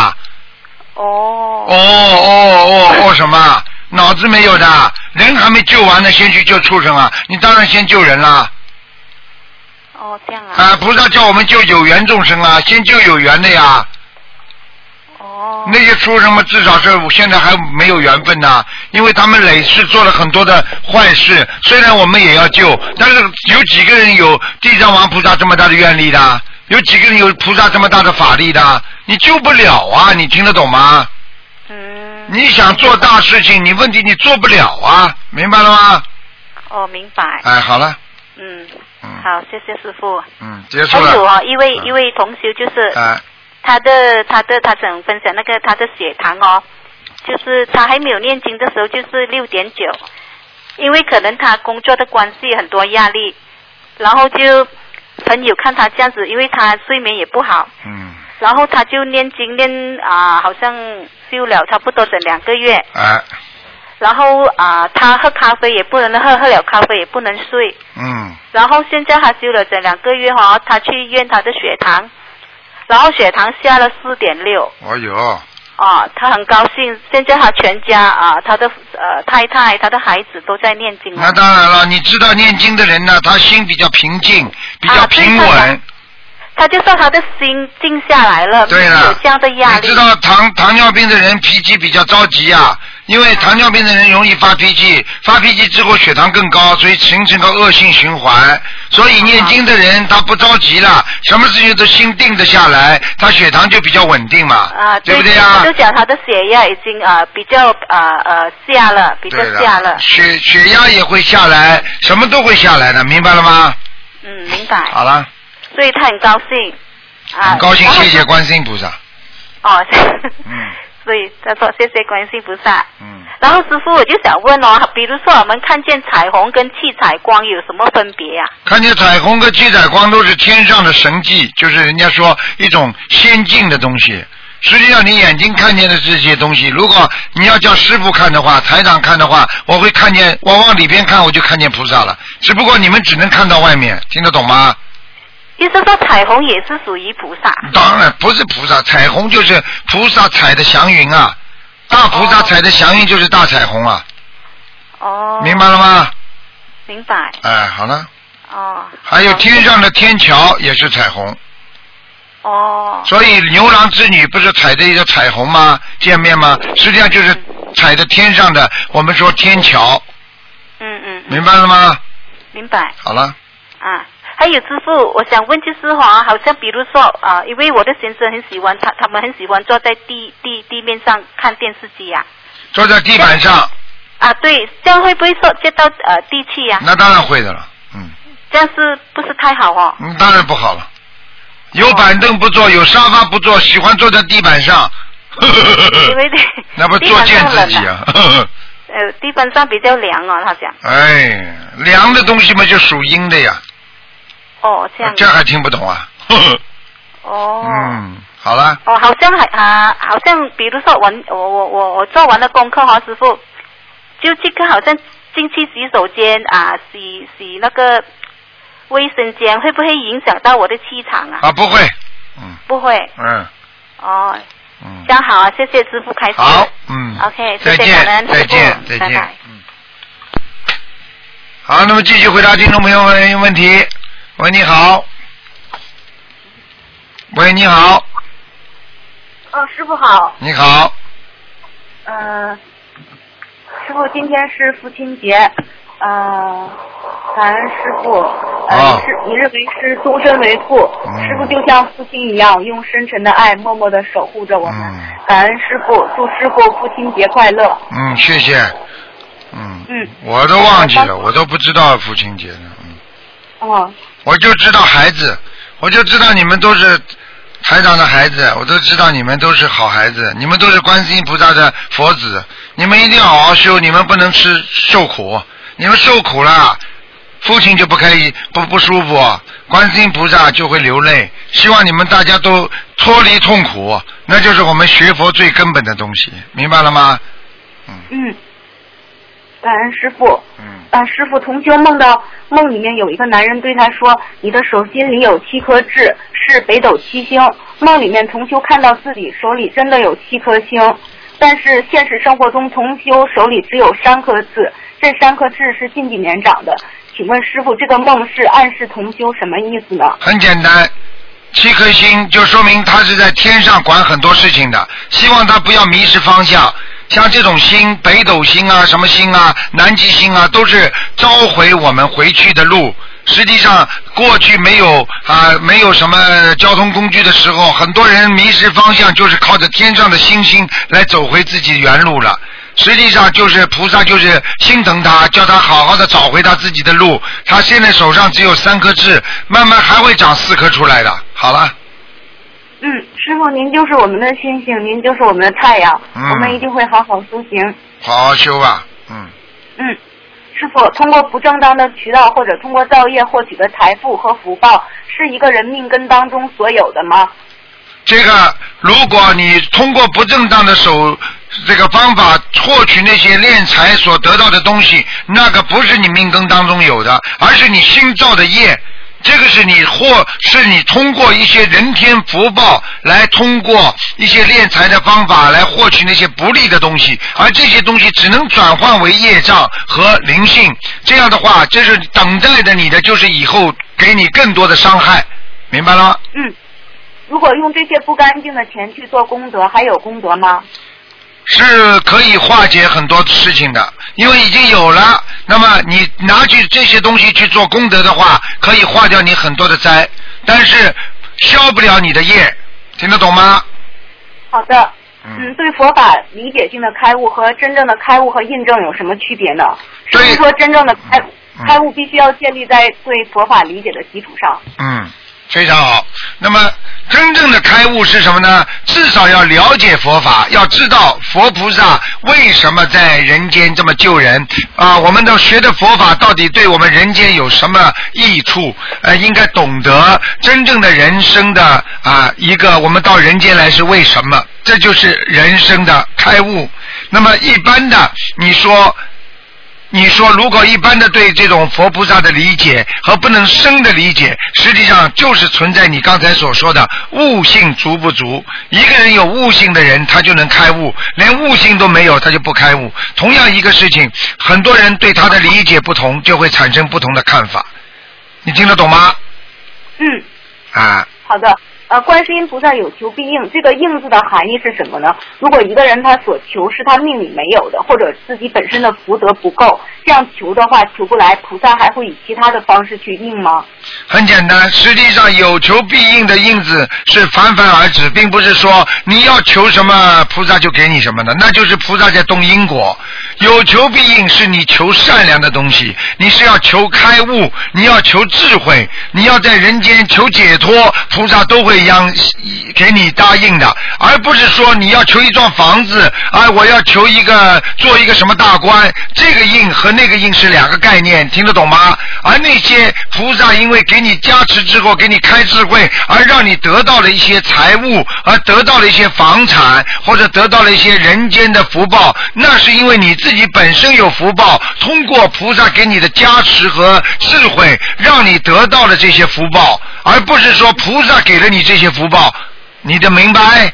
哦。哦哦哦哦什么？脑子没有的，人还没救完呢，先去救畜生啊！你当然先救人啦。哦，这样啊。啊，菩萨叫我们救有缘众生啊，先救有缘的呀。哦。那些畜生们至少是现在还没有缘分呐，因为他们累世做了很多的坏事。虽然我们也要救，但是有几个人有地藏王菩萨这么大的愿力的？有几个人有菩萨这么大的法力的？你救不了啊！你听得懂吗？嗯。你想做大事情，你问题你做不了啊，明白了吗？哦，明白。哎，好了，嗯。好，谢谢师傅。嗯，结束了。还有啊，一位一位同学就是哎，他的他的他想分享那个他的血糖哦，就是他还没有念经的时候就是六点九，因为可能他工作的关系很多压力，然后就朋友看他这样子，因为他睡眠也不好，嗯，然后他就念经念啊、好像修了差不多整两个月，啊，然后啊、他喝咖啡也不能喝，喝了咖啡也不能睡，嗯，然后现在他修了整两个月哈、他去医院他的血糖，然后血糖下了四点六，哦哟，啊，他很高兴，现在他全家啊，他的呃太太、他的孩子都在念经。那当然了，你知道念经的人呢，他心比较平静，比较平稳。他就说他的心静下来了，对有这样的压力。你知道糖糖尿病的人脾气比较着急啊，因为糖尿病的人容易发脾气，发脾气之后血糖更高，所以形成个恶性循环。所以念经的人他不着急了，什么事情都心定得下来，他血糖就比较稳定嘛，啊，对不对呀他？就讲他的血压已经啊、比较啊呃下了，比较下了了，。血血压也会下来，什么都会下来的，明白了吗？嗯，明白。好了，所以他很高兴。啊，很高兴，谢谢观世音菩萨。哦，嗯 所以他说谢谢观世音菩萨。嗯。然后师傅，我就想问哦，比如说我们看见彩虹跟七彩光有什么分别呀、看见彩虹跟七彩光都是天上的神迹，就是人家说一种先进的东西。实际上，你眼睛看见的这些东西，如果你要叫师傅看的话，台长看的话，我会看见，我往里边看，我就看见菩萨了。只不过你们只能看到外面，听得懂吗？意思说彩虹也是属于菩萨。当然不是菩萨，彩虹就是菩萨踩的祥云啊，大菩萨踩的祥云就是大彩虹啊，哦。明白了吗？明白。哎，好了，哦。还有天上的天桥也是彩虹。哦。所以牛郎织女不是踩着一个彩虹吗？见面吗？实际上就是踩着天上的，我们说天桥，嗯嗯。明白了吗？明白好了，啊。还有师傅，我想问就是哈，好像比如说啊、因为我的先生很喜欢他，他们很喜欢坐在地地地面上看电视机呀、坐在地板上，啊。对，这样会不会说接到呃地气呀、那当然会的了，嗯这样是不是太好哦？嗯，当然不好了。有板凳不坐，有沙发不坐，喜欢坐在地板上，因为 那不作践自己啊！呃，地板上比较凉哦，他讲。哎，凉的东西嘛就属阴的呀，哦，这样。这还听不懂啊？哦。嗯，好了，哦，好像还啊，好像比如说我我我我我做完了功课哈，师傅，就这个好像进去洗手间啊，洗洗那个卫生间，会不会影响到我的气场啊？啊不会，嗯不会。嗯，哦。嗯。这样好啊，谢谢师傅开始。好，嗯。OK，再见再见再见拜拜好，那么继续回答听众朋友们问题。喂，你好。喂，你好，哦，师傅好。你好，嗯、师傅，今天是父亲节，呃，感恩师傅，呃，啊是你认为是终身为父，嗯。师傅就像父亲一样，用深沉的爱默默的守护着我们。感恩师傅，祝师傅父亲节快乐。嗯，谢谢，嗯，嗯，我都忘记了，我都不知道父亲节呢，嗯，哦，我就知道孩子，我就知道你们都是台长的孩子，我都知道你们都是好孩子，你们都是观世音菩萨的佛子，你们一定要好好修，你们不能吃受苦，你们受苦了，父亲就不可以不不舒服，观世音菩萨就会流泪。希望你们大家都脱离痛苦，那就是我们学佛最根本的东西，明白了吗？嗯，感恩师傅。嗯。啊，师傅，同修梦到梦里面有一个男人对他说：“你的手心里有七颗痣，是北斗七星。”梦里面同修看到自己手里真的有七颗星，但是现实生活中同修手里只有三颗痣，这三颗痣是近几年长的。请问师傅，这个梦是暗示同修什么意思呢？很简单，七颗星就说明他是在天上管很多事情的，希望他不要迷失方向。像这种星，北斗星啊，什么星啊，南极星啊，都是召回我们回去的路。实际上，过去没有啊，没有什么交通工具的时候，很多人迷失方向，就是靠着天上的星星来走回自己原路了。实际上就是菩萨就是心疼他，叫他好好的找回他自己的路。他现在手上只有三颗痣，慢慢还会长四颗出来的。好了，嗯，师傅，您就是我们的星星，您就是我们的太阳，嗯我们一定会好好修行。好好修吧。嗯，嗯，师傅，通过不正当的渠道或者通过造业获取的财富和福报，是一个人命根当中所有的吗？这个如果你通过不正当的手这个方法获取那些敛财所得到的东西，那个不是你命根当中有的，而是你新造的业。这个是你或是你通过一些人天福报来通过一些敛财的方法来获取那些不利的东西，而这些东西只能转换为业障和灵性。这样的话，这是等待着你的，就是以后给你更多的伤害，明白了吗？嗯，如果用这些不干净的钱去做功德，还有功德吗？是可以化解很多事情的，因为已经有了。那么你拿去这些东西去做功德的话，可以化掉你很多的灾，但是消不了你的业，听得懂吗？好的。嗯，对佛法理解性的开悟和真正的开悟和印证有什么区别呢？是不是说真正的开开悟必须要建立在对佛法理解的基础上？嗯，非常好。那么真正的开悟是什么呢？至少要了解佛法，要知道佛菩萨为什么在人间这么救人啊？我们的学的佛法到底对我们人间有什么益处？呃，应该懂得真正的人生的啊一个，我们到人间来是为什么？这就是人生的开悟。那么一般的，你说。你说，如果一般的对这种佛菩萨的理解和不能生的理解，实际上就是存在你刚才所说的悟性足不足。一个人有悟性的人，他就能开悟；连悟性都没有，他就不开悟。同样一个事情，很多人对他的理解不同，就会产生不同的看法。你听得懂吗？嗯，啊，好的。呃，观世音菩萨有求必应，这个应字的含义是什么呢？如果一个人他所求是他命里没有的，或者自己本身的福德不够，这样求的话求不来，菩萨还会以其他的方式去应吗？很简单，实际上有求必应的应字是泛泛而止，并不是说你要求什么菩萨就给你什么的，那就是菩萨在动因果。有求必应是你求善良的东西，你是要求开悟，你要求智慧，你要在人间求解脱，菩萨都会让给你答应的，而不是说你要求一幢房子，啊，我要求一个做一个什么大官，这个应和那个应是两个概念，听得懂吗？而那些菩萨因为给你加持之后，给你开智慧，而让你得到了一些财物，而得到了一些房产，或者得到了一些人间的福报，那是因为你自己本身有福报，通过菩萨给你的加持和智慧，让你得到了这些福报，而不是说菩萨给了你这些福报，你得明白？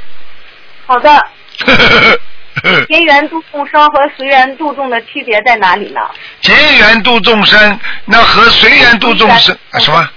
好的。结缘度众生和随缘度众的区别在哪里呢？结缘度众生，那和随缘度众生啊什么？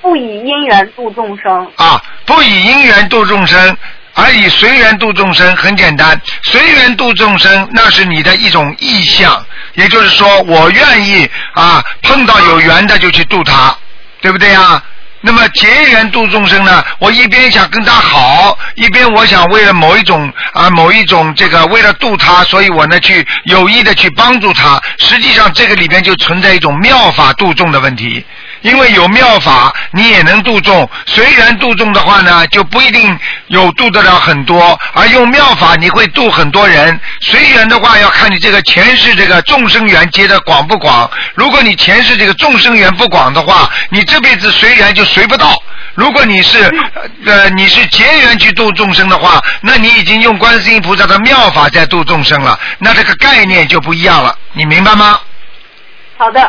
不以因缘度众生。啊，不以因缘度众生，而以随缘度众生。很简单，随缘度众生，那是你的一种意向，也就是说，我愿意啊，碰到有缘的就去度他，对不对呀？那么结缘度众生呢？我一边想跟他好，一边我想为了某一种啊某一种这个为了度他，所以我呢去有意的去帮助他。实际上这个里边就存在一种妙法度众的问题。因为有妙法，你也能度众。虽然度众的话呢，就不一定有度得了很多，而用妙法你会度很多人。随缘的话，要看你这个前世这个众生缘结的广不广。如果你前世这个众生缘不广的话，你这辈子随缘就随不到。如果你是呃你是结缘去度众生的话，那你已经用观世音菩萨的妙法在度众生了，那这个概念就不一样了，你明白吗？好的，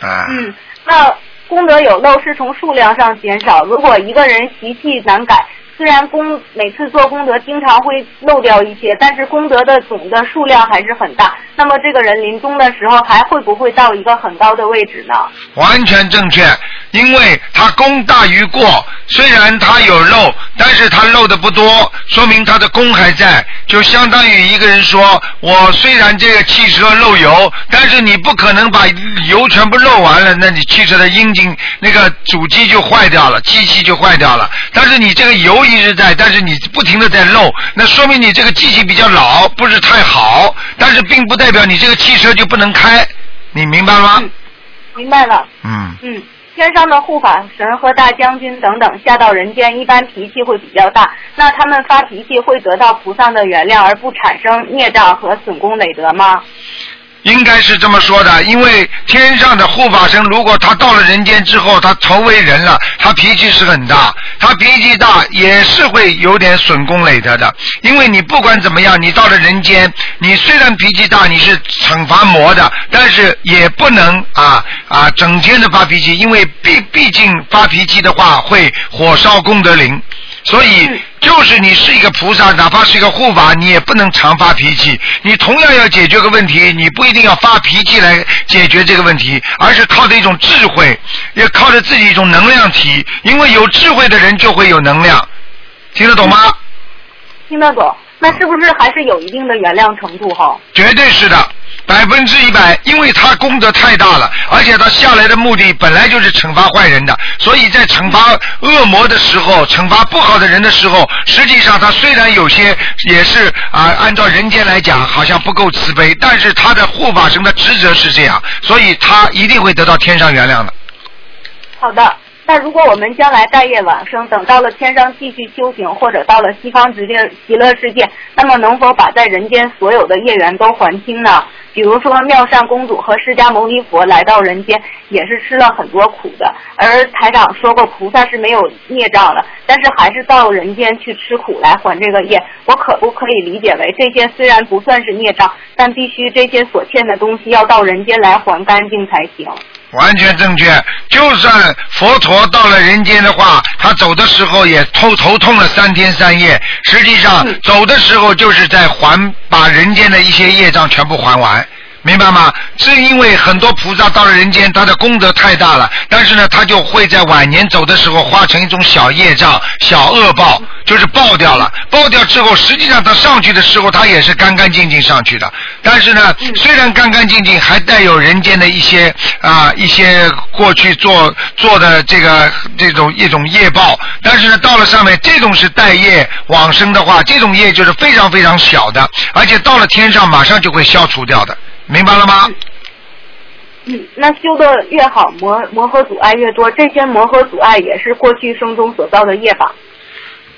啊，嗯，那功德有漏是从数量上减少。如果一个人习气难改，虽然功每次做功德经常会漏掉一些，但是功德的总的数量还是很大。那么这个人临终的时候还会不会到一个很高的位置呢？完全正确，因为他功大于过，虽然他有漏，但是他漏的不多，说明他的功还在，就相当于一个人说，我虽然这个汽车漏油，但是你不可能把油全部漏完了，那你汽车的阴茎那个主机就坏掉了，机器就坏掉了。但是你这个油一直在，但是你不停的在漏，那说明你这个机器比较老，不是太好，但是并不代表你这个汽车就不能开，你明白吗？明白了。嗯。嗯，天上的护法神和大将军等等下到人间，一般脾气会比较大。那他们发脾气会得到菩萨的原谅，而不产生孽障和损功累德吗？应该是这么说的，因为天上的护法神，如果他到了人间之后，他投为人了，他脾气是很大，他脾气大也是会有点损功累德的。因为你不管怎么样，你到了人间，你虽然脾气大，你是惩罚魔的，但是也不能啊啊整天的发脾气，因为毕毕竟发脾气的话会火烧功德林。所以，就是你是一个菩萨，哪怕是一个护法，你也不能常发脾气。你同样要解决个问题，你不一定要发脾气来解决这个问题，而是靠着一种智慧，也靠着自己一种能量体。因为有智慧的人就会有能量，听得懂吗？听得懂？那是不是还是有一定的原谅程度哈？绝对是的，百分之一百，因为他功德太大了，而且他下来的目的本来就是惩罚坏人的，所以在惩罚恶魔的时候，惩罚不好的人的时候，实际上他虽然有些也是啊，按照人间来讲好像不够慈悲，但是他的护法神的职责是这样，所以他一定会得到天上原谅的。好的。那如果我们将来待业往生，等到了天上继续修行，或者到了西方极乐极乐世界，那么能否把在人间所有的业缘都还清呢？比如说妙善公主和释迦牟尼佛来到人间，也是吃了很多苦的，而台长说过菩萨是没有孽障的，但是还是到人间去吃苦来还这个业。我可不可以理解为这些虽然不算是孽障，但必须这些所欠的东西要到人间来还干净才行？完全正确。就算佛陀到了人间的话，他走的时候也头头痛了三天三夜。实际上，走的时候就是在还把人间的一些业障全部还完。明白吗？是因为很多菩萨到了人间，他的功德太大了，但是呢，他就会在晚年走的时候化成一种小业障、小恶报，就是爆掉了。爆掉之后，实际上他上去的时候，他也是干干净净上去的。但是呢，虽然干干净净，还带有人间的一些啊一些过去做做的这个这种一种业报。但是呢，到了上面，这种是带业往生的话，这种业就是非常非常小的，而且到了天上马上就会消除掉的。明白了吗？嗯，那修的越好，磨磨合阻碍越多，这些磨合阻碍也是过去生中所造的业吧？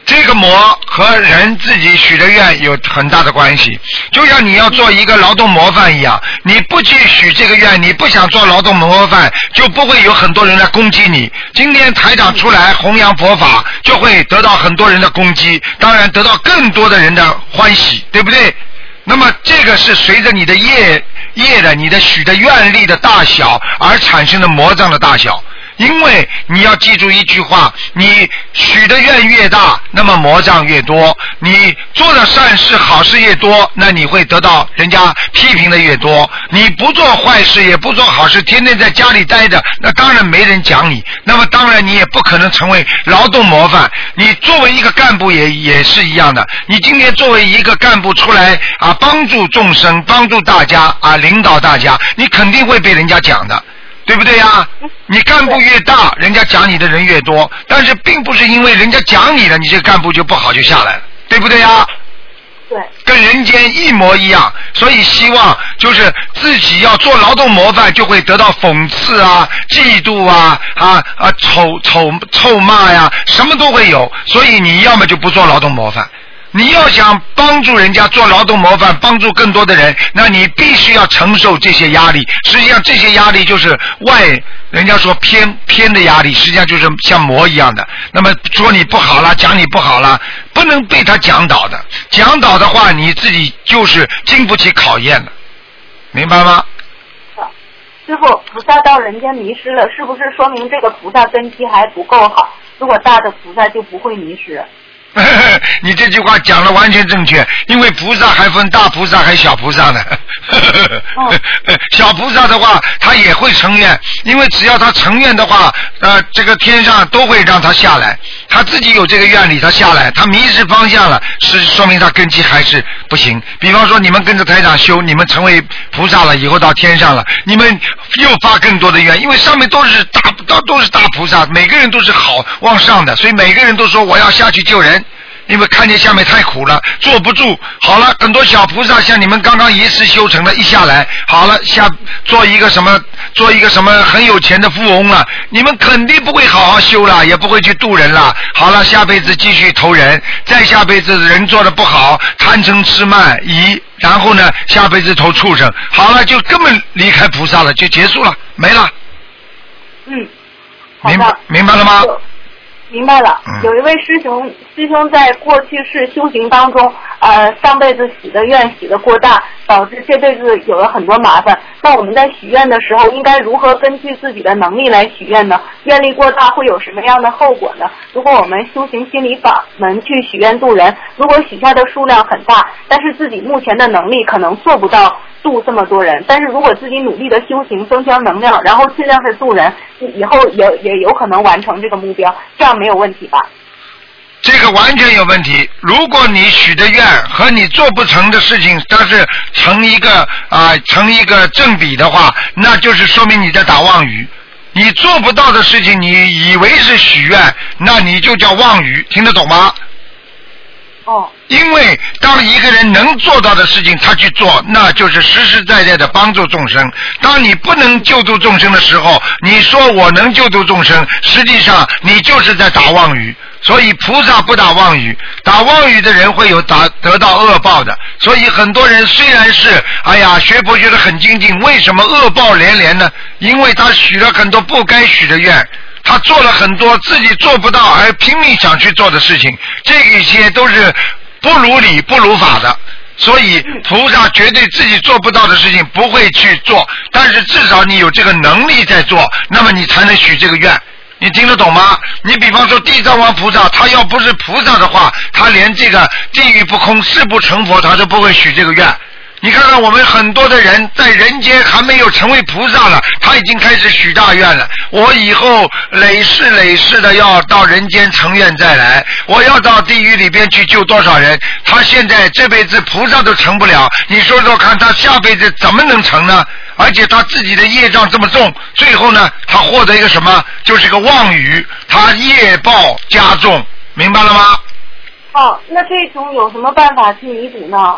这个魔和人自己许的愿有很大的关系，就像你要做一个劳动模范一样，你不去许这个愿，你不想做劳动模范，就不会有很多人来攻击你。今天台长出来弘扬佛法，就会得到很多人的攻击，当然得到更多的人的欢喜，对不对？那么这个是随着你的业业的、你的许的愿力的大小而产生的魔障的大小。因为你要记住一句话：你许的愿越大，那么魔障越多；你做的善事、好事越多，那你会得到人家批评的越多。你不做坏事，也不做好事，天天在家里待着，那当然没人讲你。那么当然你也不可能成为劳动模范。你作为一个干部也也是一样的。你今天作为一个干部出来啊，帮助众生，帮助大家啊，领导大家，你肯定会被人家讲的。对不对呀？你干部越大，人家讲你的人越多，但是并不是因为人家讲你了，你这个干部就不好就下来了，对不对呀？对。跟人间一模一样，所以希望就是自己要做劳动模范，就会得到讽刺啊、嫉妒啊、啊啊丑丑臭骂呀，什么都会有。所以你要么就不做劳动模范。你要想帮助人家做劳动模范，帮助更多的人，那你必须要承受这些压力。实际上，这些压力就是外人家说偏偏的压力，实际上就是像魔一样的。那么说你不好了，讲你不好了，不能被他讲倒的。讲倒的话，你自己就是经不起考验的，明白吗？师傅，菩萨到人间迷失了，是不是说明这个菩萨根基还不够好？如果大的菩萨就不会迷失。你这句话讲的完全正确，因为菩萨还分大菩萨还小菩萨呢。小菩萨的话，他也会成愿，因为只要他成愿的话，呃，这个天上都会让他下来。他自己有这个愿力，他下来，他迷失方向了，是说明他根基还是不行。比方说，你们跟着台长修，你们成为菩萨了，以后到天上了，你们又发更多的愿，因为上面都是大都都是大菩萨，每个人都是好往上的，所以每个人都说我要下去救人。因为看见下面太苦了，坐不住。好了，很多小菩萨像你们刚刚一次修成的，一下来，好了，下做一个什么，做一个什么很有钱的富翁了。你们肯定不会好好修了，也不会去渡人了。好了，下辈子继续投人，再下辈子人做的不好，贪嗔痴慢疑，然后呢，下辈子投畜生。好了，就根本离开菩萨了，就结束了，没了。嗯，明白明白了吗？明白了，有一位师兄，师兄在过去世修行当中，呃，上辈子许的愿许的过大，导致这辈子有了很多麻烦。那我们在许愿的时候，应该如何根据自己的能力来许愿呢？愿力过大会有什么样的后果呢？如果我们修行心理法门去许愿度人，如果许下的数量很大，但是自己目前的能力可能做不到度这么多人，但是如果自己努力的修行，增强能量，然后尽量是度人，以后也也有可能完成这个目标，这样没有问题吧？这个完全有问题。如果你许的愿和你做不成的事情，它是成一个啊、成一个正比的话，那就是说明你在打妄语。你做不到的事情，你以为是许愿，那你就叫妄语，听得懂吗？哦。因为当一个人能做到的事情，他去做，那就是实实在在的帮助众生。当你不能救度众生的时候，你说我能救度众生，实际上你就是在打妄语。所以菩萨不打妄语，打妄语的人会有打得到恶报的。所以很多人虽然是哎呀学佛学得很精进，为什么恶报连连呢？因为他许了很多不该许的愿。他做了很多自己做不到而拼命想去做的事情，这一些都是不如理不如法的。所以菩萨绝对自己做不到的事情不会去做，但是至少你有这个能力在做，那么你才能许这个愿。你听得懂吗？你比方说地藏王菩萨，他要不是菩萨的话，他连这个地狱不空、誓不成佛，他都不会许这个愿。你看看我们很多的人在人间还没有成为菩萨了，他已经开始许大愿了。我以后累世累世的要到人间成愿再来，我要到地狱里边去救多少人？他现在这辈子菩萨都成不了，你说说看，他下辈子怎么能成呢？而且他自己的业障这么重，最后呢，他获得一个什么？就是个妄语，他业报加重，明白了吗？哦，那这种有什么办法去弥补呢？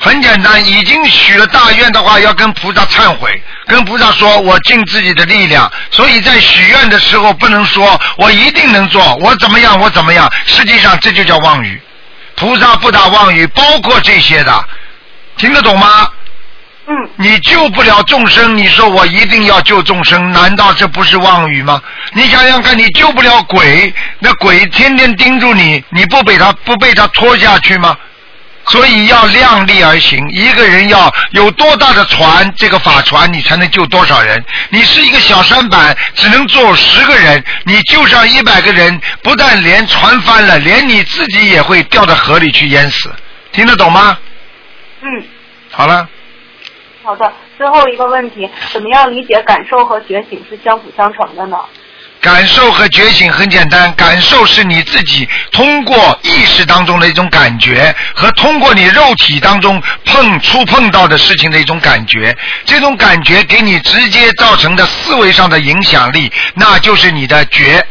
很简单，已经许了大愿的话，要跟菩萨忏悔，跟菩萨说，我尽自己的力量。所以在许愿的时候，不能说我一定能做，我怎么样，我怎么样。实际上，这就叫妄语。菩萨不打妄语，包括这些的，听得懂吗？嗯。你救不了众生，你说我一定要救众生，难道这不是妄语吗？你想想看，你救不了鬼，那鬼天天盯住你，你不被他不被他拖下去吗？所以要量力而行，一个人要有多大的船，这个法船你才能救多少人。你是一个小舢板，只能坐十个人，你救上一百个人，不但连船翻了，连你自己也会掉到河里去淹死。听得懂吗？嗯，好了，好的。最后一个问题，怎么样理解感受和觉醒是相辅相成的呢？感受和觉醒很简单，感受是你自己通过意识当中的一种感觉，和通过你肉体当中碰触碰到的事情的一种感觉，这种感觉给你直接造成的思维上的影响力，那就是你的觉，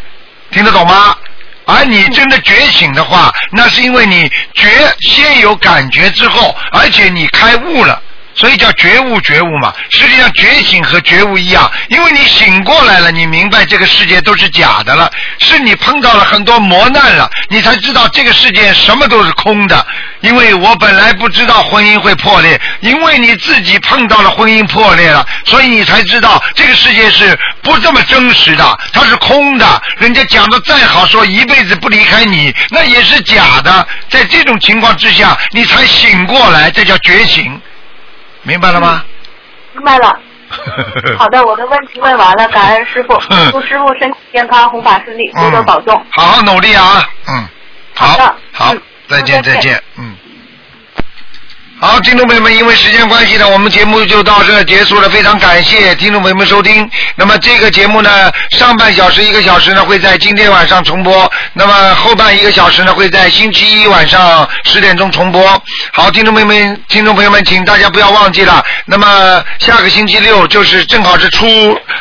听得懂吗？而你真的觉醒的话，那是因为你觉先有感觉之后，而且你开悟了。所以叫觉悟，觉悟嘛。实际上觉醒和觉悟一样，因为你醒过来了，你明白这个世界都是假的了，是你碰到了很多磨难了，你才知道这个世界什么都是空的。因为我本来不知道婚姻会破裂，因为你自己碰到了婚姻破裂了，所以你才知道这个世界是不这么真实的，它是空的。人家讲的再好，说一辈子不离开你，那也是假的。在这种情况之下，你才醒过来，这叫觉醒。明白了吗？明白了。好的，我的问题问完了，感恩师傅，祝师傅身体健康，弘法顺利，多多保重。好好努力啊！嗯，好的，好，再见，再见，嗯。好，听众朋友们，因为时间关系呢，我们节目就到这结束了。非常感谢听众朋友们收听。那么这个节目呢，上半小时一个小时呢会在今天晚上重播，那么后半一个小时呢会在星期一晚上十点钟重播。好，听众朋友们，听众朋友们，请大家不要忘记了。那么下个星期六就是正好是初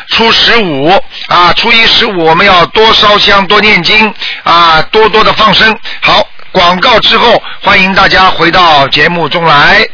初十五啊，初一十五我们要多烧香，多念经啊，多多的放生。好。广告之后，欢迎大家回到节目中来。